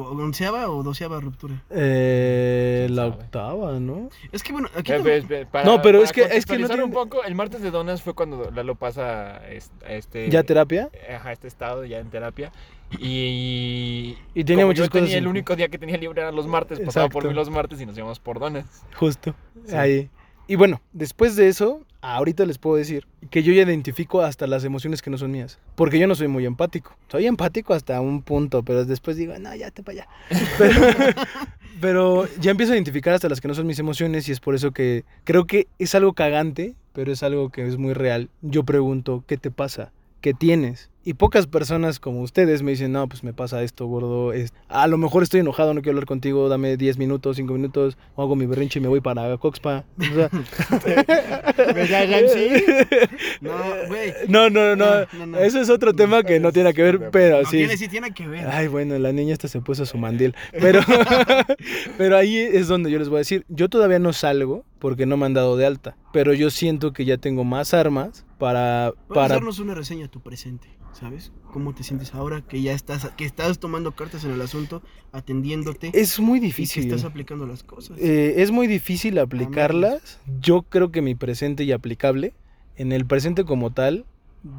onceava o doceava ruptura? Eh, la ¿Sabe? octava, ¿no? Es que bueno, aquí Eh, pues, para- No, pero para es que- es que no un poco, el martes de donas fue cuando Lalo pasa a est- a este... ¿Ya terapia? Ajá, este estado ya en terapia. Y, Y tenía como muchas yo tenía cosas el único día que tenía libre eran los martes, pasaba por mí los martes y nos íbamos por donas. Justo, Sí. ahí. Y bueno, después de eso, ahorita les puedo decir que yo ya identifico hasta las emociones que no son mías. Porque yo no soy muy empático. Soy empático hasta un punto, pero después digo, no, ya te para allá. [laughs] Pero, pero ya empiezo a identificar hasta las que no son mis emociones y es por eso que creo que es algo cagante, pero es algo que es muy real. Yo pregunto, ¿qué te pasa? ¿Qué tienes? Y pocas personas como ustedes me dicen, no, pues me pasa esto, gordo. es- A lo mejor estoy enojado, no quiero hablar contigo, dame 10 minutos, 5 minutos, o hago mi berrinche y me voy para Coxpa. O sea, [laughs] No, güey. no, no, no, No, no, no. Eso es otro tema que no tiene que ver, pero sí. tiene, sí tiene que ver. Ay, bueno, la niña esta se puso su mandil. Pero, [laughs] pero ahí es donde yo les voy a decir, yo todavía no salgo porque no me han dado de alta, pero yo siento que ya tengo más armas para... Para darnos una reseña a tu presente, ¿sabes? ¿Cómo te sientes ahora que ya estás, que estás tomando cartas en el asunto, atendiéndote es muy y que difícil. estás aplicando las cosas? Eh, es muy difícil aplicarlas. Yo creo que mi presente y aplicable, en el presente como tal,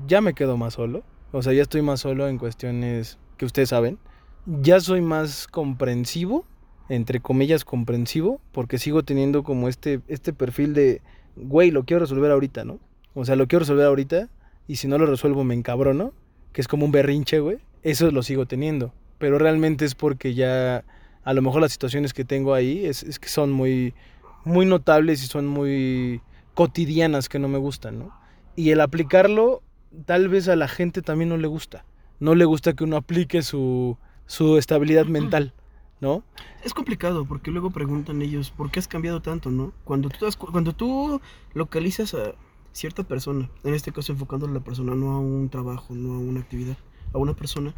ya me quedo más solo. O sea, ya estoy más solo en cuestiones que ustedes saben. Ya soy más comprensivo, entre comillas comprensivo, porque sigo teniendo como este, este perfil de, güey, lo quiero resolver ahorita, ¿no? O sea, lo quiero resolver ahorita y si no lo resuelvo me encabrono, que es como un berrinche, güey. Eso lo sigo teniendo. Pero realmente es porque ya a lo mejor las situaciones que tengo ahí es, que son muy, muy notables y son muy cotidianas que no me gustan, ¿no? Y el aplicarlo, tal vez a la gente también no le gusta. No le gusta que uno aplique su, su estabilidad mental, ¿no? Es complicado porque luego preguntan ellos, ¿por qué has cambiado tanto, no? Cuando tú, cuando tú localizas a cierta persona, en este caso enfocándole a la persona, no a un trabajo, no a una actividad, a una persona,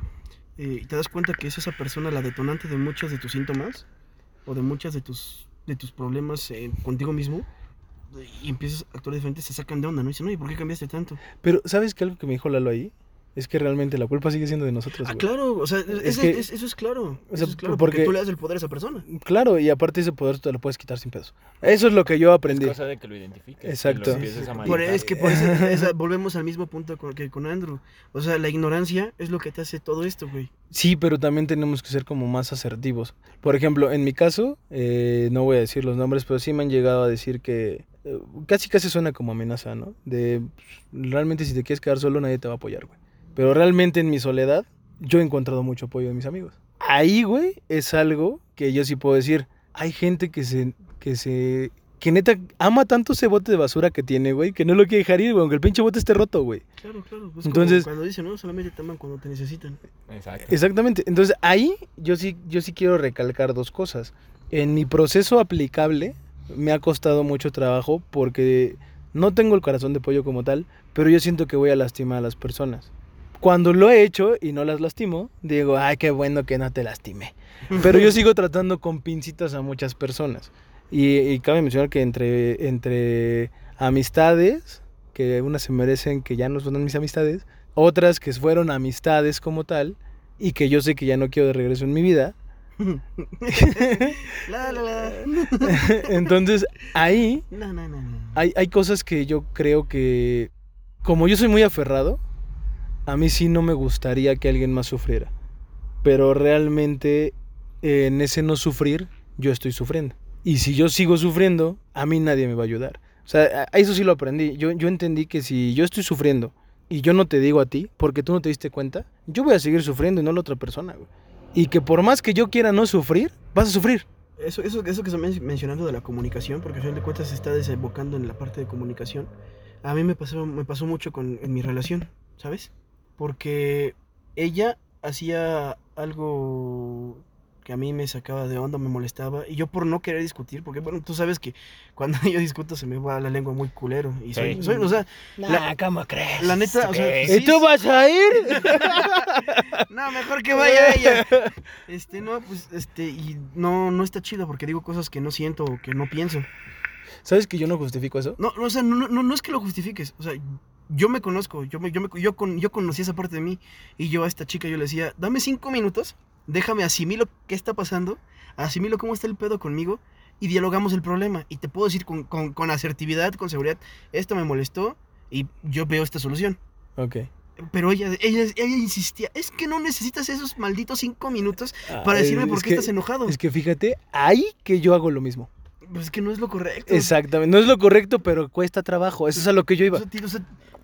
eh, y te das cuenta que es esa persona la detonante de muchos de tus síntomas o de muchas de tus, de tus problemas eh, contigo mismo, y empiezas a actuar diferente, se sacan de onda, ¿no? Y dicen, oye, ¿por qué cambiaste tanto? Pero, ¿sabes qué algo que me dijo Lalo ahí? Es que realmente la culpa sigue siendo de nosotros, Ah, güey. claro, o sea, es- Es que- es, eso es claro. o sea, eso es claro, porque- porque tú le das el poder a esa persona. Claro, y aparte ese poder te lo puedes quitar sin pedos. Eso es lo que yo Es aprendí. cosa de que lo identifiques. Exacto. Lo Sí, a por, es que por eso esa- volvemos al mismo punto con, que con Andrew. O sea, la ignorancia es lo que te hace todo esto, güey. Sí, pero también tenemos que ser como más asertivos. Por ejemplo, en mi caso, eh, no voy a decir los nombres, pero sí me han llegado a decir que eh, casi casi suena como amenaza, ¿no? De pues, realmente si te quieres quedar solo nadie te va a apoyar, güey. Pero realmente en mi soledad yo he encontrado mucho apoyo de mis amigos. Ahí, güey, es algo que yo sí puedo decir. Hay gente que se que se que neta ama tanto ese bote de basura que tiene, güey, que no lo quiere dejar ir, güey, aunque el pinche bote esté roto, güey. Claro, claro. Pues Entonces- Entonces, cuando dicen, no, solamente te aman cuando te necesitan. Exacto. Exactamente. Entonces ahí yo sí, yo sí quiero recalcar dos cosas. En mi proceso aplicable me ha costado mucho trabajo porque no tengo el corazón de pollo como tal, pero yo siento que voy a lastimar a las personas. Cuando lo he hecho y no las lastimo, digo, ay, qué bueno que no te lastimé. [laughs] Pero yo sigo tratando con pincitas a muchas personas. Y, y cabe mencionar que entre, entre amistades, que unas se merecen que ya no son mis amistades, otras que fueron amistades como tal, y que yo sé que ya no quiero de regreso en mi vida. [laughs] la, la, la. [laughs] Entonces ahí No, no, no, no. hay, hay cosas que yo creo que, como yo soy muy aferrado, a mí sí no me gustaría que alguien más sufriera. Pero realmente eh, en ese no sufrir, yo estoy sufriendo. Y si yo sigo sufriendo, a mí nadie me va a ayudar. O sea, a- eso sí lo aprendí. Yo, yo entendí que si yo estoy sufriendo y yo no te digo a ti, porque tú no te diste cuenta, yo voy a seguir sufriendo y no la otra persona, güey. Y que por más que yo quiera no sufrir, vas a sufrir. Eso, eso, eso que estás mencionando de la comunicación, porque al final de cuentas se está desembocando en la parte de comunicación. A mí me pasó, me pasó mucho con, en mi relación, ¿sabes? Porque ella hacía algo que a mí me sacaba de onda, me molestaba, y yo por no querer discutir, porque bueno, tú sabes que cuando [laughs] yo discuto se me va la lengua muy culero, y soy, Sí. soy- o sea, La- ¿cómo crees? la neta, o sea, ¿Qué? sí, ¿Y tú vas a ir? [laughs] No, mejor que vaya ella. [laughs] Este, no, pues, este, y no, no está chido porque digo cosas que no siento o que no pienso. ¿Sabes que yo no justifico eso? No, no, o sea, no, no, no es que lo justifiques. O sea, yo me conozco, yo, me, yo, me, yo, con, yo conocí esa parte de mí y yo a esta chica yo le decía, dame cinco minutos, déjame asimilo qué está pasando, asimilo cómo está el pedo conmigo y dialogamos el problema. Y te puedo decir con, con, con asertividad, con seguridad, esto me molestó y yo veo esta solución. Ok. Pero ella, ella, ella insistía, es que no necesitas esos malditos cinco minutos para decirme por qué que- estás enojado. Es que fíjate, ahí que yo hago lo mismo. Pues es que no es lo correcto. Exactamente. No es lo correcto, pero cuesta trabajo. Eso es a lo que yo O iba. sea, ti- o sea,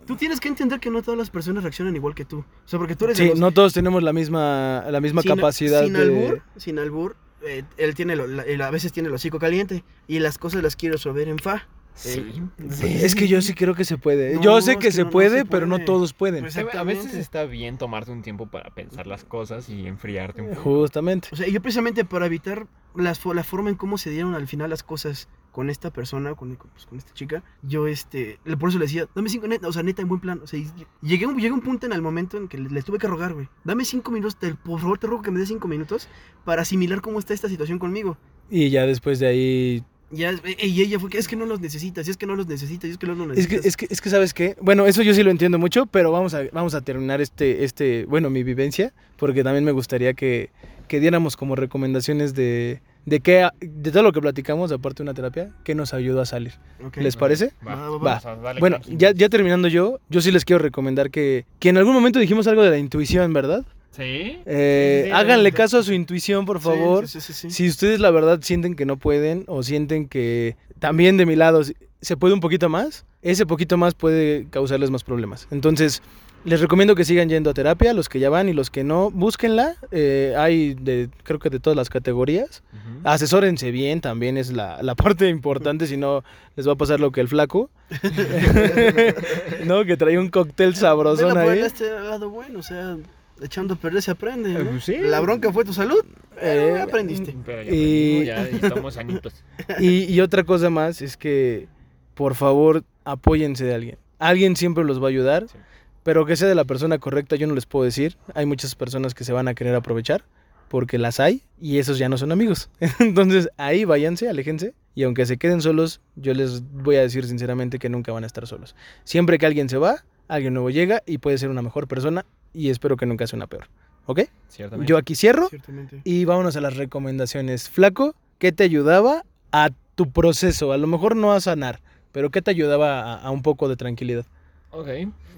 tú tienes que entender que no todas las personas reaccionan igual que tú. O sea, porque tú eres Sí, los- no todos tenemos la misma, la misma sin- capacidad sin de... albur, sin albur, eh, él tiene lo- la- él a veces tiene el hocico caliente y las cosas las quiere resolver en fa. Sí. Es que yo sí creo que se puede. No, yo sé que, que se, no, no puede, se pero no puede. todos pueden. Pues, A veces está bien tomarte un tiempo para pensar las cosas y enfriarte un poco. Justamente. O sea, yo precisamente para evitar las, la forma en cómo se dieron al final las cosas con esta persona, con, pues, con esta chica, yo este, le- por eso le decía, dame cinco, neta, o sea, neta, en buen plan. O sea, llegué, a un- llegué a un punto en el momento en que le, le tuve que rogar, güey. Dame cinco minutos, te- por favor, te ruego que me des cinco minutos para asimilar cómo está esta situación conmigo. Y ya después de ahí... Ya, y ella fue que es que no los necesitas, y es que no los necesitas, y es que no los Es que, necesitas. es que, es que ¿sabes qué? Bueno, eso yo sí lo entiendo mucho, pero vamos a, vamos a terminar este, este, bueno, mi vivencia, porque también me gustaría que, que diéramos como recomendaciones de, de qué, de todo lo que platicamos, aparte de una terapia, qué nos ayudó a salir. Ok. ¿Les parece? Va, va, Va. Vamos a darle Bueno, ya, ya terminando yo, yo sí les quiero recomendar que, que en algún momento dijimos algo de la intuición, ¿verdad? ¿Sí? Eh, Sí, sí, háganle sí. caso a su intuición, por favor. sí, sí, sí, sí. Si ustedes la verdad sienten que no pueden o sienten que también de mi lado se puede un poquito más, ese poquito más puede causarles más problemas. Entonces, les recomiendo que sigan yendo a terapia, los que ya van y los que no, búsquenla. Eh, hay de, creo que de todas las categorías. Ujú. Asesórense bien, también es la, la [laughs] parte importante, si no les va a pasar lo que el flaco. [laughs] [laughs] no, que trae un cóctel sabrosón ahí. este lado bueno, o sea, echando a perder se aprende. Eh, ¿no? pues sí. La bronca fue tu salud, Eh, aprendiste. Pero ya, Y- ya estamos añitos. [laughs] Y, y otra cosa más es que, por favor, apóyense de alguien. Alguien siempre los va a ayudar, Sí. pero que sea de la persona correcta, yo no les puedo decir. Hay muchas personas que se van a querer aprovechar, porque las hay, y esos ya no son amigos. [laughs] Entonces, ahí váyanse, aléjense, y aunque se queden solos, yo les voy a decir sinceramente que nunca van a estar solos. Siempre que alguien se va, alguien nuevo llega y puede ser una mejor persona, y espero que nunca sea una peor. ¿Ok? Ciertamente. Yo aquí cierro. Ciertamente. Y vámonos a las recomendaciones. Flaco, ¿qué te ayudaba a tu proceso? A lo mejor no a sanar, pero ¿qué te ayudaba a, a un poco de tranquilidad? Ok.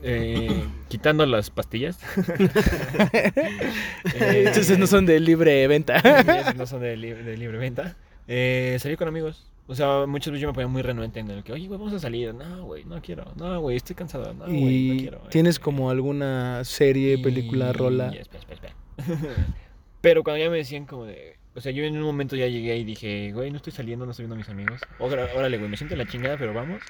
eh, [laughs] quitando las pastillas. [laughs] Eh, Entonces no son de libre venta. [laughs] No son de, libre, de libre venta. Eh, salir con amigos. O sea, muchas veces yo me ponía muy renuente en el que, oye, güey, vamos a salir. No, güey, no quiero. No, güey, estoy cansado. No, güey, no quiero. tienes este, como alguna serie, película, y- rola. Espera, espera, espera. [laughs] Pero cuando ya me decían como de... O sea, yo en un momento ya llegué y dije, güey, no estoy saliendo, no estoy viendo a mis amigos. Órale, güey, me siento la chingada, pero vamos.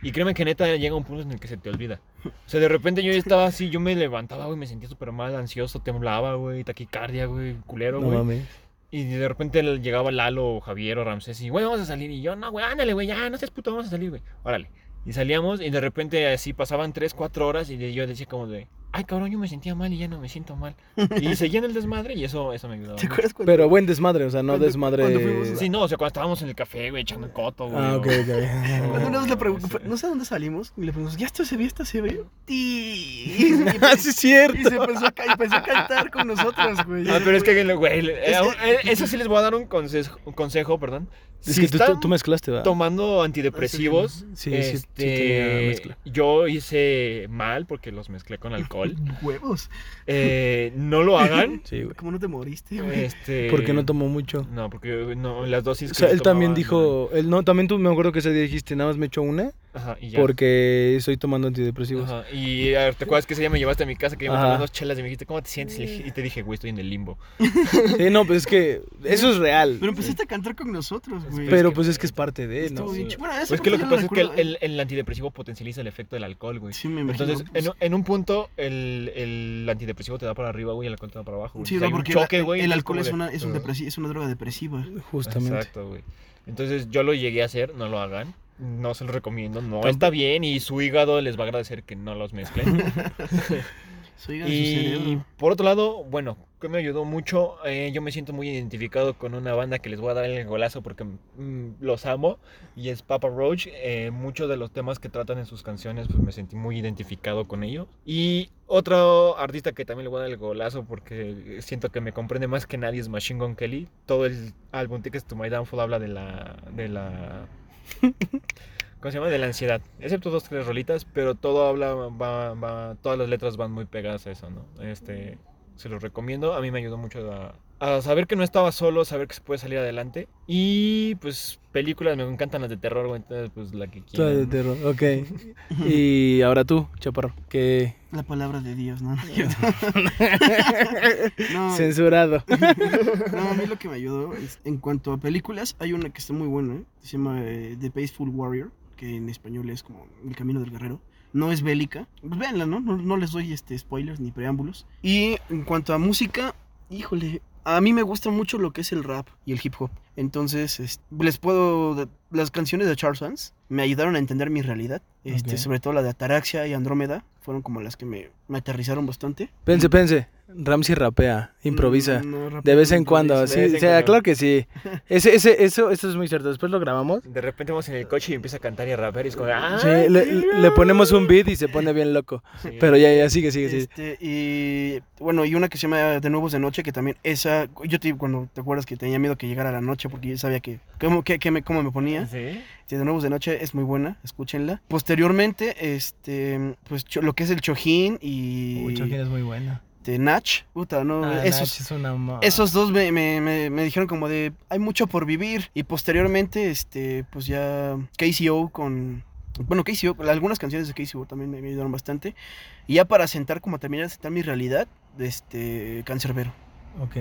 Y créeme que neta llega un punto en el que se te olvida. O sea, de repente yo estaba así, yo me levantaba, güey, me sentía súper mal, ansioso, temblaba, güey, taquicardia, güey, culero, No güey. mames. Y de repente le- llegaba Lalo o Javier o Ramsés y, güey, vamos a salir. Y yo, no, güey, ándale, güey, ya, no seas puto, vamos a salir, güey. Órale. Y salíamos y de repente así pasaban 3, 4 horas y yo decía como de, ay, cabrón, yo me sentía mal y ya no me siento mal. [laughs] Y seguía en el desmadre y eso, eso me ayudaba. ¿Te acuerdas cuando Pero buen desmadre, o sea, no Cuando- desmadre. cuando fuimos a- Sí, no, o sea, cuando estábamos en el café, güey, echando el coto, güey. Ah, ok, ok. Cuando [laughs] una vez le ese- no sé dónde salimos, y le preguntamos, ¿ya esto se ve, esto se ve? Y, [laughs] Ah, sí, es y cierto. se empezó a, empezó a cantar con nosotros, güey. Ah, pero es que, güey, le- Es- eh, eh, eso sí les voy a dar un consejo, un consejo perdón. Es Si que tú, tú- mezclaste, ¿verdad? tomando antidepresivos, Sí, sí, sí este, mezcla. yo hice mal porque los mezclé con alcohol. [laughs] Huevos. Eh, no lo hagan. [laughs] Sí, güey. ¿Cómo no te moriste, güey? Este, Porque no tomó mucho. No, porque no, las dosis. O sea, él también dijo, él no, también tú me acuerdo que ese día dijiste, nada más me echo una no. Ajá, y ya. porque estoy tomando antidepresivos. Ajá, Y te acuerdas que ese día me llevaste a mi casa que Ajá. tomar dos chelas y me dijiste, ¿cómo te sientes? Y te dije, güey, estoy en el limbo. [laughs] Sí, no, pues es que eso es real. Pero empezaste a cantar con nosotros, güey. Pero que- pues es que es parte de, ¿no? Bueno, eso Pues que lo yo que pasa es que el, el- el antidepresivo potencializa el efecto del alcohol, güey. Sí, me imagino. Entonces, en, un- en un punto, el, el antidepresivo te da para arriba, güey, y el alcohol te da para abajo. güey. Sí, no, un porque choque, la- güey, el es alcohol es de, una, es, un es una droga depresiva. Justamente. Exacto, güey. Entonces yo lo llegué a hacer, no lo hagan. No se lo recomiendo, no está bien y su hígado les va a agradecer que no los mezclen. [laughs] Su y cerebro. por otro lado, bueno, que me ayudó mucho, eh, yo me siento muy identificado con una banda que les voy a dar el golazo porque mm, los amo y es Papa Roach. Eh, muchos de los temas que tratan en sus canciones, pues me sentí muy identificado con ellos. Y otro artista que también le voy a dar el golazo porque siento que me comprende más que nadie es Machine Gun Kelly. Todo el álbum Tickets to My Downfall habla de la... De la ¿Cómo se llama? De la ansiedad. Excepto dos, tres rolitas, pero todo habla, va, va, todas las letras van muy pegadas a eso, ¿no? Este, se los recomiendo. A mí me ayudó mucho a, a saber que no estaba solo, saber que se puede salir adelante. Y pues películas, me encantan las de terror, güey, entonces pues la que Toda de quieran. terror, ok. [laughs] Y ahora tú, Chaparro, que La palabra de Dios, ¿no? [laughs] no, [laughs] censurado. no, a mí lo que me ayudó es, en cuanto a películas, hay una que está muy buena, ¿eh? se llama eh, The Peaceful Warrior, que en español es como El Camino del Guerrero. No es bélica, pues véanla, ¿no? No, no les doy este, spoilers ni preámbulos. Y en cuanto a música, híjole, a mí me gusta mucho lo que es el rap y el hip hop. Entonces, es- les puedo... Las canciones de Charles Dance me ayudaron a entender mi realidad. Este. Sobre todo la de Ataraxia y Andrómeda. Fueron como las que me, me aterrizaron bastante. Pense, pense. Ramsey rapea, improvisa. Mm, no, De vez en cuando, sí, o sea, cuando. claro que sí. [laughs] Ese, ese, eso, eso es muy cierto. Después lo grabamos. De repente vamos en el coche y empieza a cantar y a rapear y es como, ¡ah! Sí, le, le ponemos un beat y se pone bien loco. Pero ya, ya, sigue, sigue, sigue. Este, y bueno, y una que se llama De Nuevos de Noche, que también esa, yo te cuando te acuerdas que tenía miedo que llegara la noche porque yo sabía que, cómo, que, que me, cómo me ponía. Sí. Sí, De Nuevos de Noche es muy buena, escúchenla. Posteriormente, este, pues cho- lo que es el Chojín y Uy, Chojín es muy buena. De Nach, puta, no, Ah, esos, es una esos dos me, me, me, me dijeron como de, hay mucho por vivir. Y posteriormente, este, pues ya KCO con... Bueno, KCO, algunas canciones de KCO también me, ayudaron bastante. Y ya para sentar, como terminar de sentar mi realidad, de este, Cancerbero. Ok.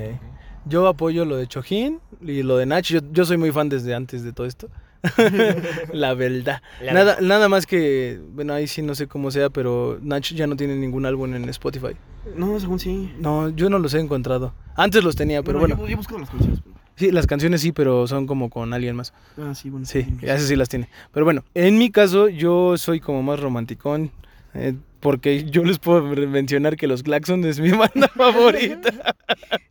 Yo apoyo lo de Chojín y lo de Nach. Yo, yo soy muy fan desde antes de todo esto. [laughs] La verdad. La nada, verdad. nada más que, bueno, ahí sí no sé cómo sea, pero Nach ya no tiene ningún álbum en Spotify. No, según sí. No, yo no los he encontrado. Antes los tenía, pero bueno. Yo, yo las canciones. pero- Sí, las canciones sí, pero son como con alguien más. Ah, sí, bueno. Sí, esas sí las tiene. Pero bueno, en mi caso yo soy como más romanticón. eh, porque yo les puedo mencionar que los Claxon es mi [laughs] banda favorita.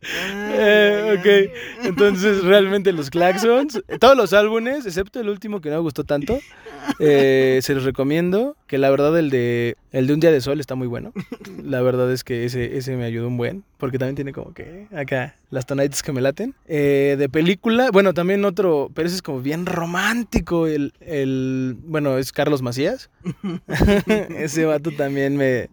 Eh, ok, entonces realmente los Claxons, todos los álbumes, excepto el último que no me gustó tanto, eh, se los recomiendo. Que la verdad el de el de Un Día de Sol está muy bueno. La verdad es que ese, ese me ayudó un buen, porque también tiene como que acá las tonaditas que me laten. Eh, de película, bueno, también otro, pero ese es como bien romántico. El, el bueno, es Carlos Macías. [laughs] ese vato también me,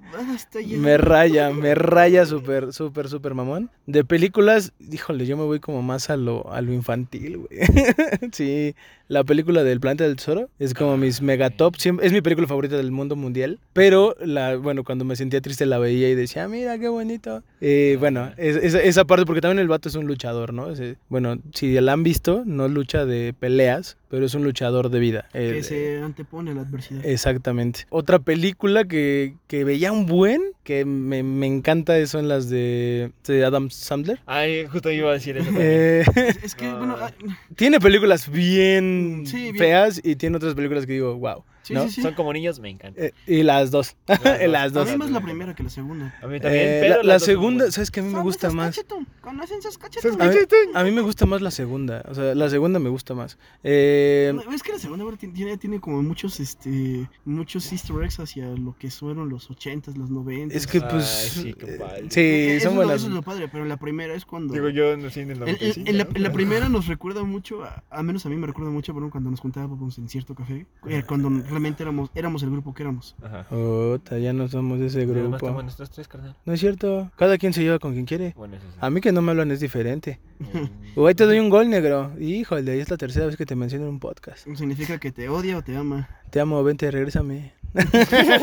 ya. me raya, me raya súper, súper, súper mamón. De películas, híjole, yo me voy como más a lo, a lo infantil, güey. [laughs] sí, la película del Planeta del Tesoro es como mis megatop. Siempre, es mi película favorita del mundo mundial. Pero, la, bueno, cuando me sentía triste la veía y decía, "Ah, mira, qué bonito. Eh, bueno, es- esa, esa parte, porque también el vato es un luchador, ¿no? Ese- bueno, si la han visto, no lucha de peleas, pero es un luchador de vida. Que Eh, se antepone a la adversidad. Exactamente. Otra película que, que veía un buen, que me, me encanta, son las de, de Adam Sandler. Ay, justo iba a decir eso. Eh, es, es [laughs] que, Ah. bueno, ah, tiene películas bien, Sí, bien. feas y tiene otras películas que digo, wow. Sí, ¿no? sí, sí. Son como niños, me encanta. Eh, y las dos. [laughs] Las dos. [laughs] las A dos. mí más la primera que la segunda. A mí también, Eh, pero la, la segunda, buenas. ¿sabes que A mí me gusta más. ¿Conocen esos cachetón? A mí, a mí me gusta más la segunda. O sea, la segunda me gusta más. Eh, No, es que la segunda ahora tiene, tiene como muchos, este, muchos easter eggs hacia lo que fueron los 80s, los 90s. es que Ay, pues. sí, qué eh, padre. sí, eso son buenas. Eso es lo padre, pero la primera es cuando... Digo, yo nací en el En, 95. en- en la, en la ¿no? primera nos recuerda mucho, a, a menos a mí me recuerda mucho, bueno, cuando nos juntábamos en cierto café, eh, cuando éramos, éramos el grupo que éramos. Ajá. Ota, ya no somos ese grupo. estamos nuestros tres, carnal. No es cierto. Cada quien se lleva con quien quiere. Bueno, eso sí. A mí que no me hablan es diferente. Mm. Ahí te doy un gol, negro. Híjole, es la tercera vez que te menciono en un podcast. Significa que te odia o te ama. Te amo, vente, regrésame. [laughs]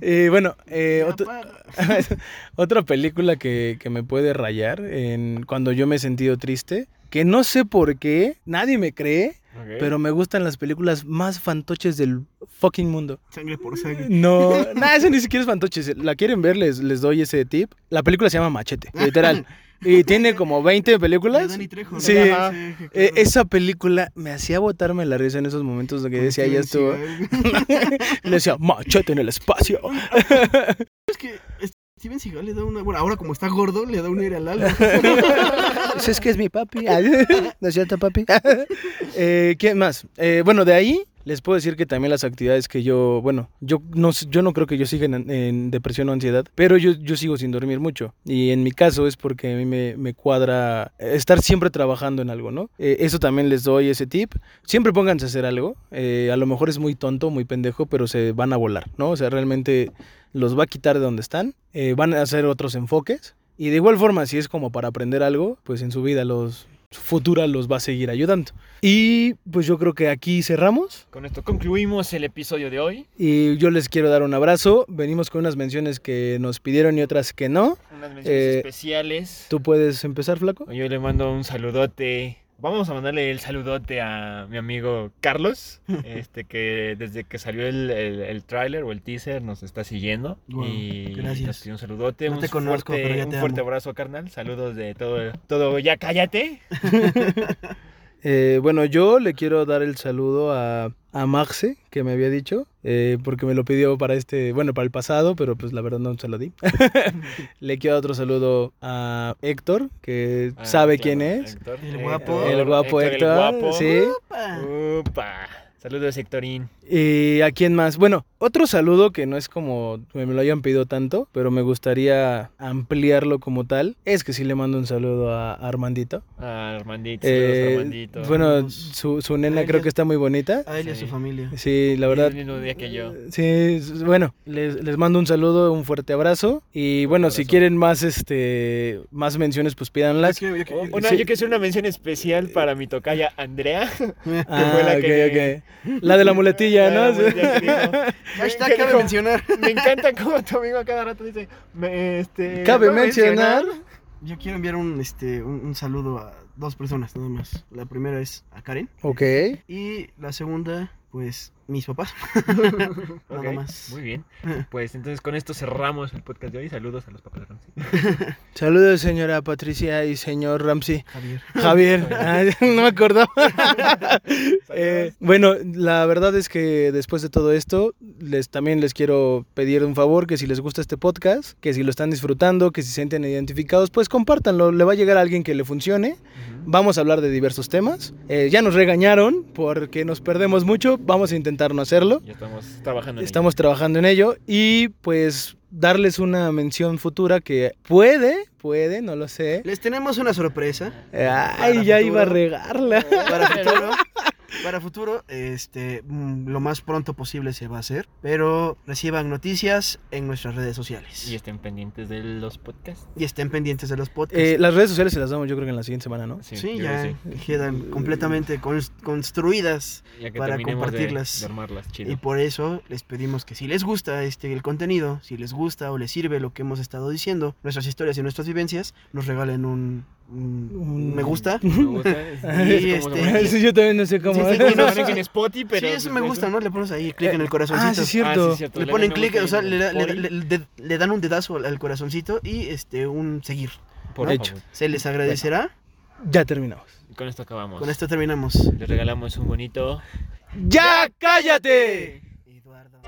Eh, bueno, eh, otro- [laughs] otra película que, que me puede rayar en cuando yo me he sentido triste, que no sé por qué, nadie me cree, Pero me gustan las películas más fantoches del fucking mundo. Sangre por sangre. No, [laughs] nada, eso ni siquiera es fantoches. La quieren ver, les, les doy ese tip. La película se llama Machete, literal. [laughs] Y tiene como 20 De películas. Dani Trejo. ¿no? Sí. Ajá. Eh, esa película me hacía botarme la risa en esos momentos de que Con decía, ya estuvo. [laughs] Le decía, machete en el espacio. Es que Steven Seagal le da una. Bueno, ahora como está gordo, le da un aire al alma. [laughs] Es que es mi papi. [laughs] ¿No es cierto, papi? [laughs] eh, ¿Quién más? Eh, bueno, de ahí les puedo decir que también las actividades que yo, bueno, yo no, yo no creo que yo siga en, en depresión o ansiedad, pero yo, yo sigo sin dormir mucho. Y en mi caso es porque a mí me, me cuadra estar siempre trabajando en algo, ¿no? Eh, eso también les doy ese tip. Siempre pónganse a hacer algo. Eh, a lo mejor es muy tonto, muy pendejo, pero se van a volar, ¿no? O sea, realmente los va a quitar de donde están. eh, van a hacer otros enfoques. Y de igual forma, si es como para aprender algo, pues en su vida los futura los va a seguir ayudando. Y pues yo creo que aquí cerramos. Con esto concluimos el episodio de hoy. Y yo les quiero dar un abrazo. Venimos con unas menciones que nos pidieron y otras que no. Unas menciones Eh, especiales. ¿Tú puedes empezar, flaco? Yo le mando un saludote. Vamos a mandarle el saludote a mi amigo Carlos, [laughs] este que desde que salió el, el, el tráiler o el teaser nos está siguiendo. Wow, y gracias. nos pidió un saludote, No un, te conozco, fuerte, pero ya un te fuerte amo. abrazo, carnal. Saludos de todo, todo ya cállate. [laughs] Eh, bueno, yo le quiero dar el saludo a a Marce, que me había dicho, eh, porque me lo pidió para este, bueno, para el pasado, pero pues la verdad no se lo di. [laughs] Le quiero dar otro saludo a Héctor, que Ah, sabe claro, quién es. Héctor. El guapo. El guapo Héctor, guapo. sí. Opa. Upa. Saludos, Héctorín. ¿Y a quién más? Bueno, otro saludo que no es como me lo hayan pedido tanto, pero me gustaría ampliarlo como tal, es que sí le mando un saludo a Armandito. Ah, Armandito. Eh, Armandito. bueno, su, su nena A creo ella. que está muy bonita. A él y a su familia. Sí, la Es verdad. el mismo día que yo. Sí, bueno, les, les mando un saludo, un fuerte abrazo. Y bueno, si quieren más este más menciones, pues pídanlas. Yo quiero- yo quiero- Oh, Una, Sí. Yo quiero hacer una mención especial para mi tocaya Andrea. [laughs] Ah, fue la ok, que ok. La de la muletilla, [laughs] Hashtag ¿Qué cabe dijo? mencionar. Me encanta como tu amigo a cada rato dice. me- este, Cabe ¿puedo mencionar. Yo quiero enviar un, este, un, un saludo a dos personas nada más. La primera es a Karen Ok. y la segunda, pues, mis papás. [laughs] Nada más. Muy bien. [laughs] Pues entonces con esto cerramos el podcast de hoy. Saludos a los papás de Ramsey. [laughs] Saludos, señora Patricia y señor Ramsey. Javier. Javier, no me acordaba. Eh, bueno, la verdad es que después de todo esto, les también les quiero pedir un favor, que si les gusta este podcast, que si lo están disfrutando, que si se sienten identificados, pues compártanlo, le va a llegar a alguien que le funcione. Vamos a hablar de diversos temas. Eh, ya nos regañaron porque nos perdemos mucho, vamos a intentar no hacerlo. Ya estamos trabajando en Estamos trabajando en ello y pues darles una mención futura que puede, puede, no lo sé. Les tenemos una sorpresa. Ay, ya futuro. iba a regarla. Para futuro, [laughs] para futuro, este, mm, lo más pronto posible se va a hacer, pero reciban noticias en nuestras redes sociales. Y estén pendientes de los podcasts. Y estén pendientes de los podcasts. Eh, las redes sociales se las damos yo creo que en la siguiente semana, ¿no? sí, ya sí. quedan [laughs] completamente cons- construidas para de- compartirlas. De, armarlas, chido. y por eso les pedimos que si les gusta este el contenido, si les gusta o les sirve lo que hemos estado diciendo, nuestras historias y nuestras vivencias, nos regalen un, un- Un- me gusta. Me gusta. [laughs] Y este- [laughs] Sí, yo también no sé cómo. Sí, sí, no, sí. en Spotify, pero. sí, eso pues, me gusta, ¿no? Le pones ahí clic en el Ah, corazoncito. sí, es cierto. Ah, sí, cierto. Le Le ponen clic, o sea, le, da- le- follow. le- le- le dan un dedazo al, al corazoncito y este un seguir. Por Hecho. favor. Se les agradecerá. Ya terminamos. Con esto acabamos. Con esto terminamos. Les regalamos un bonito. ¡Ya cállate! Eduardo.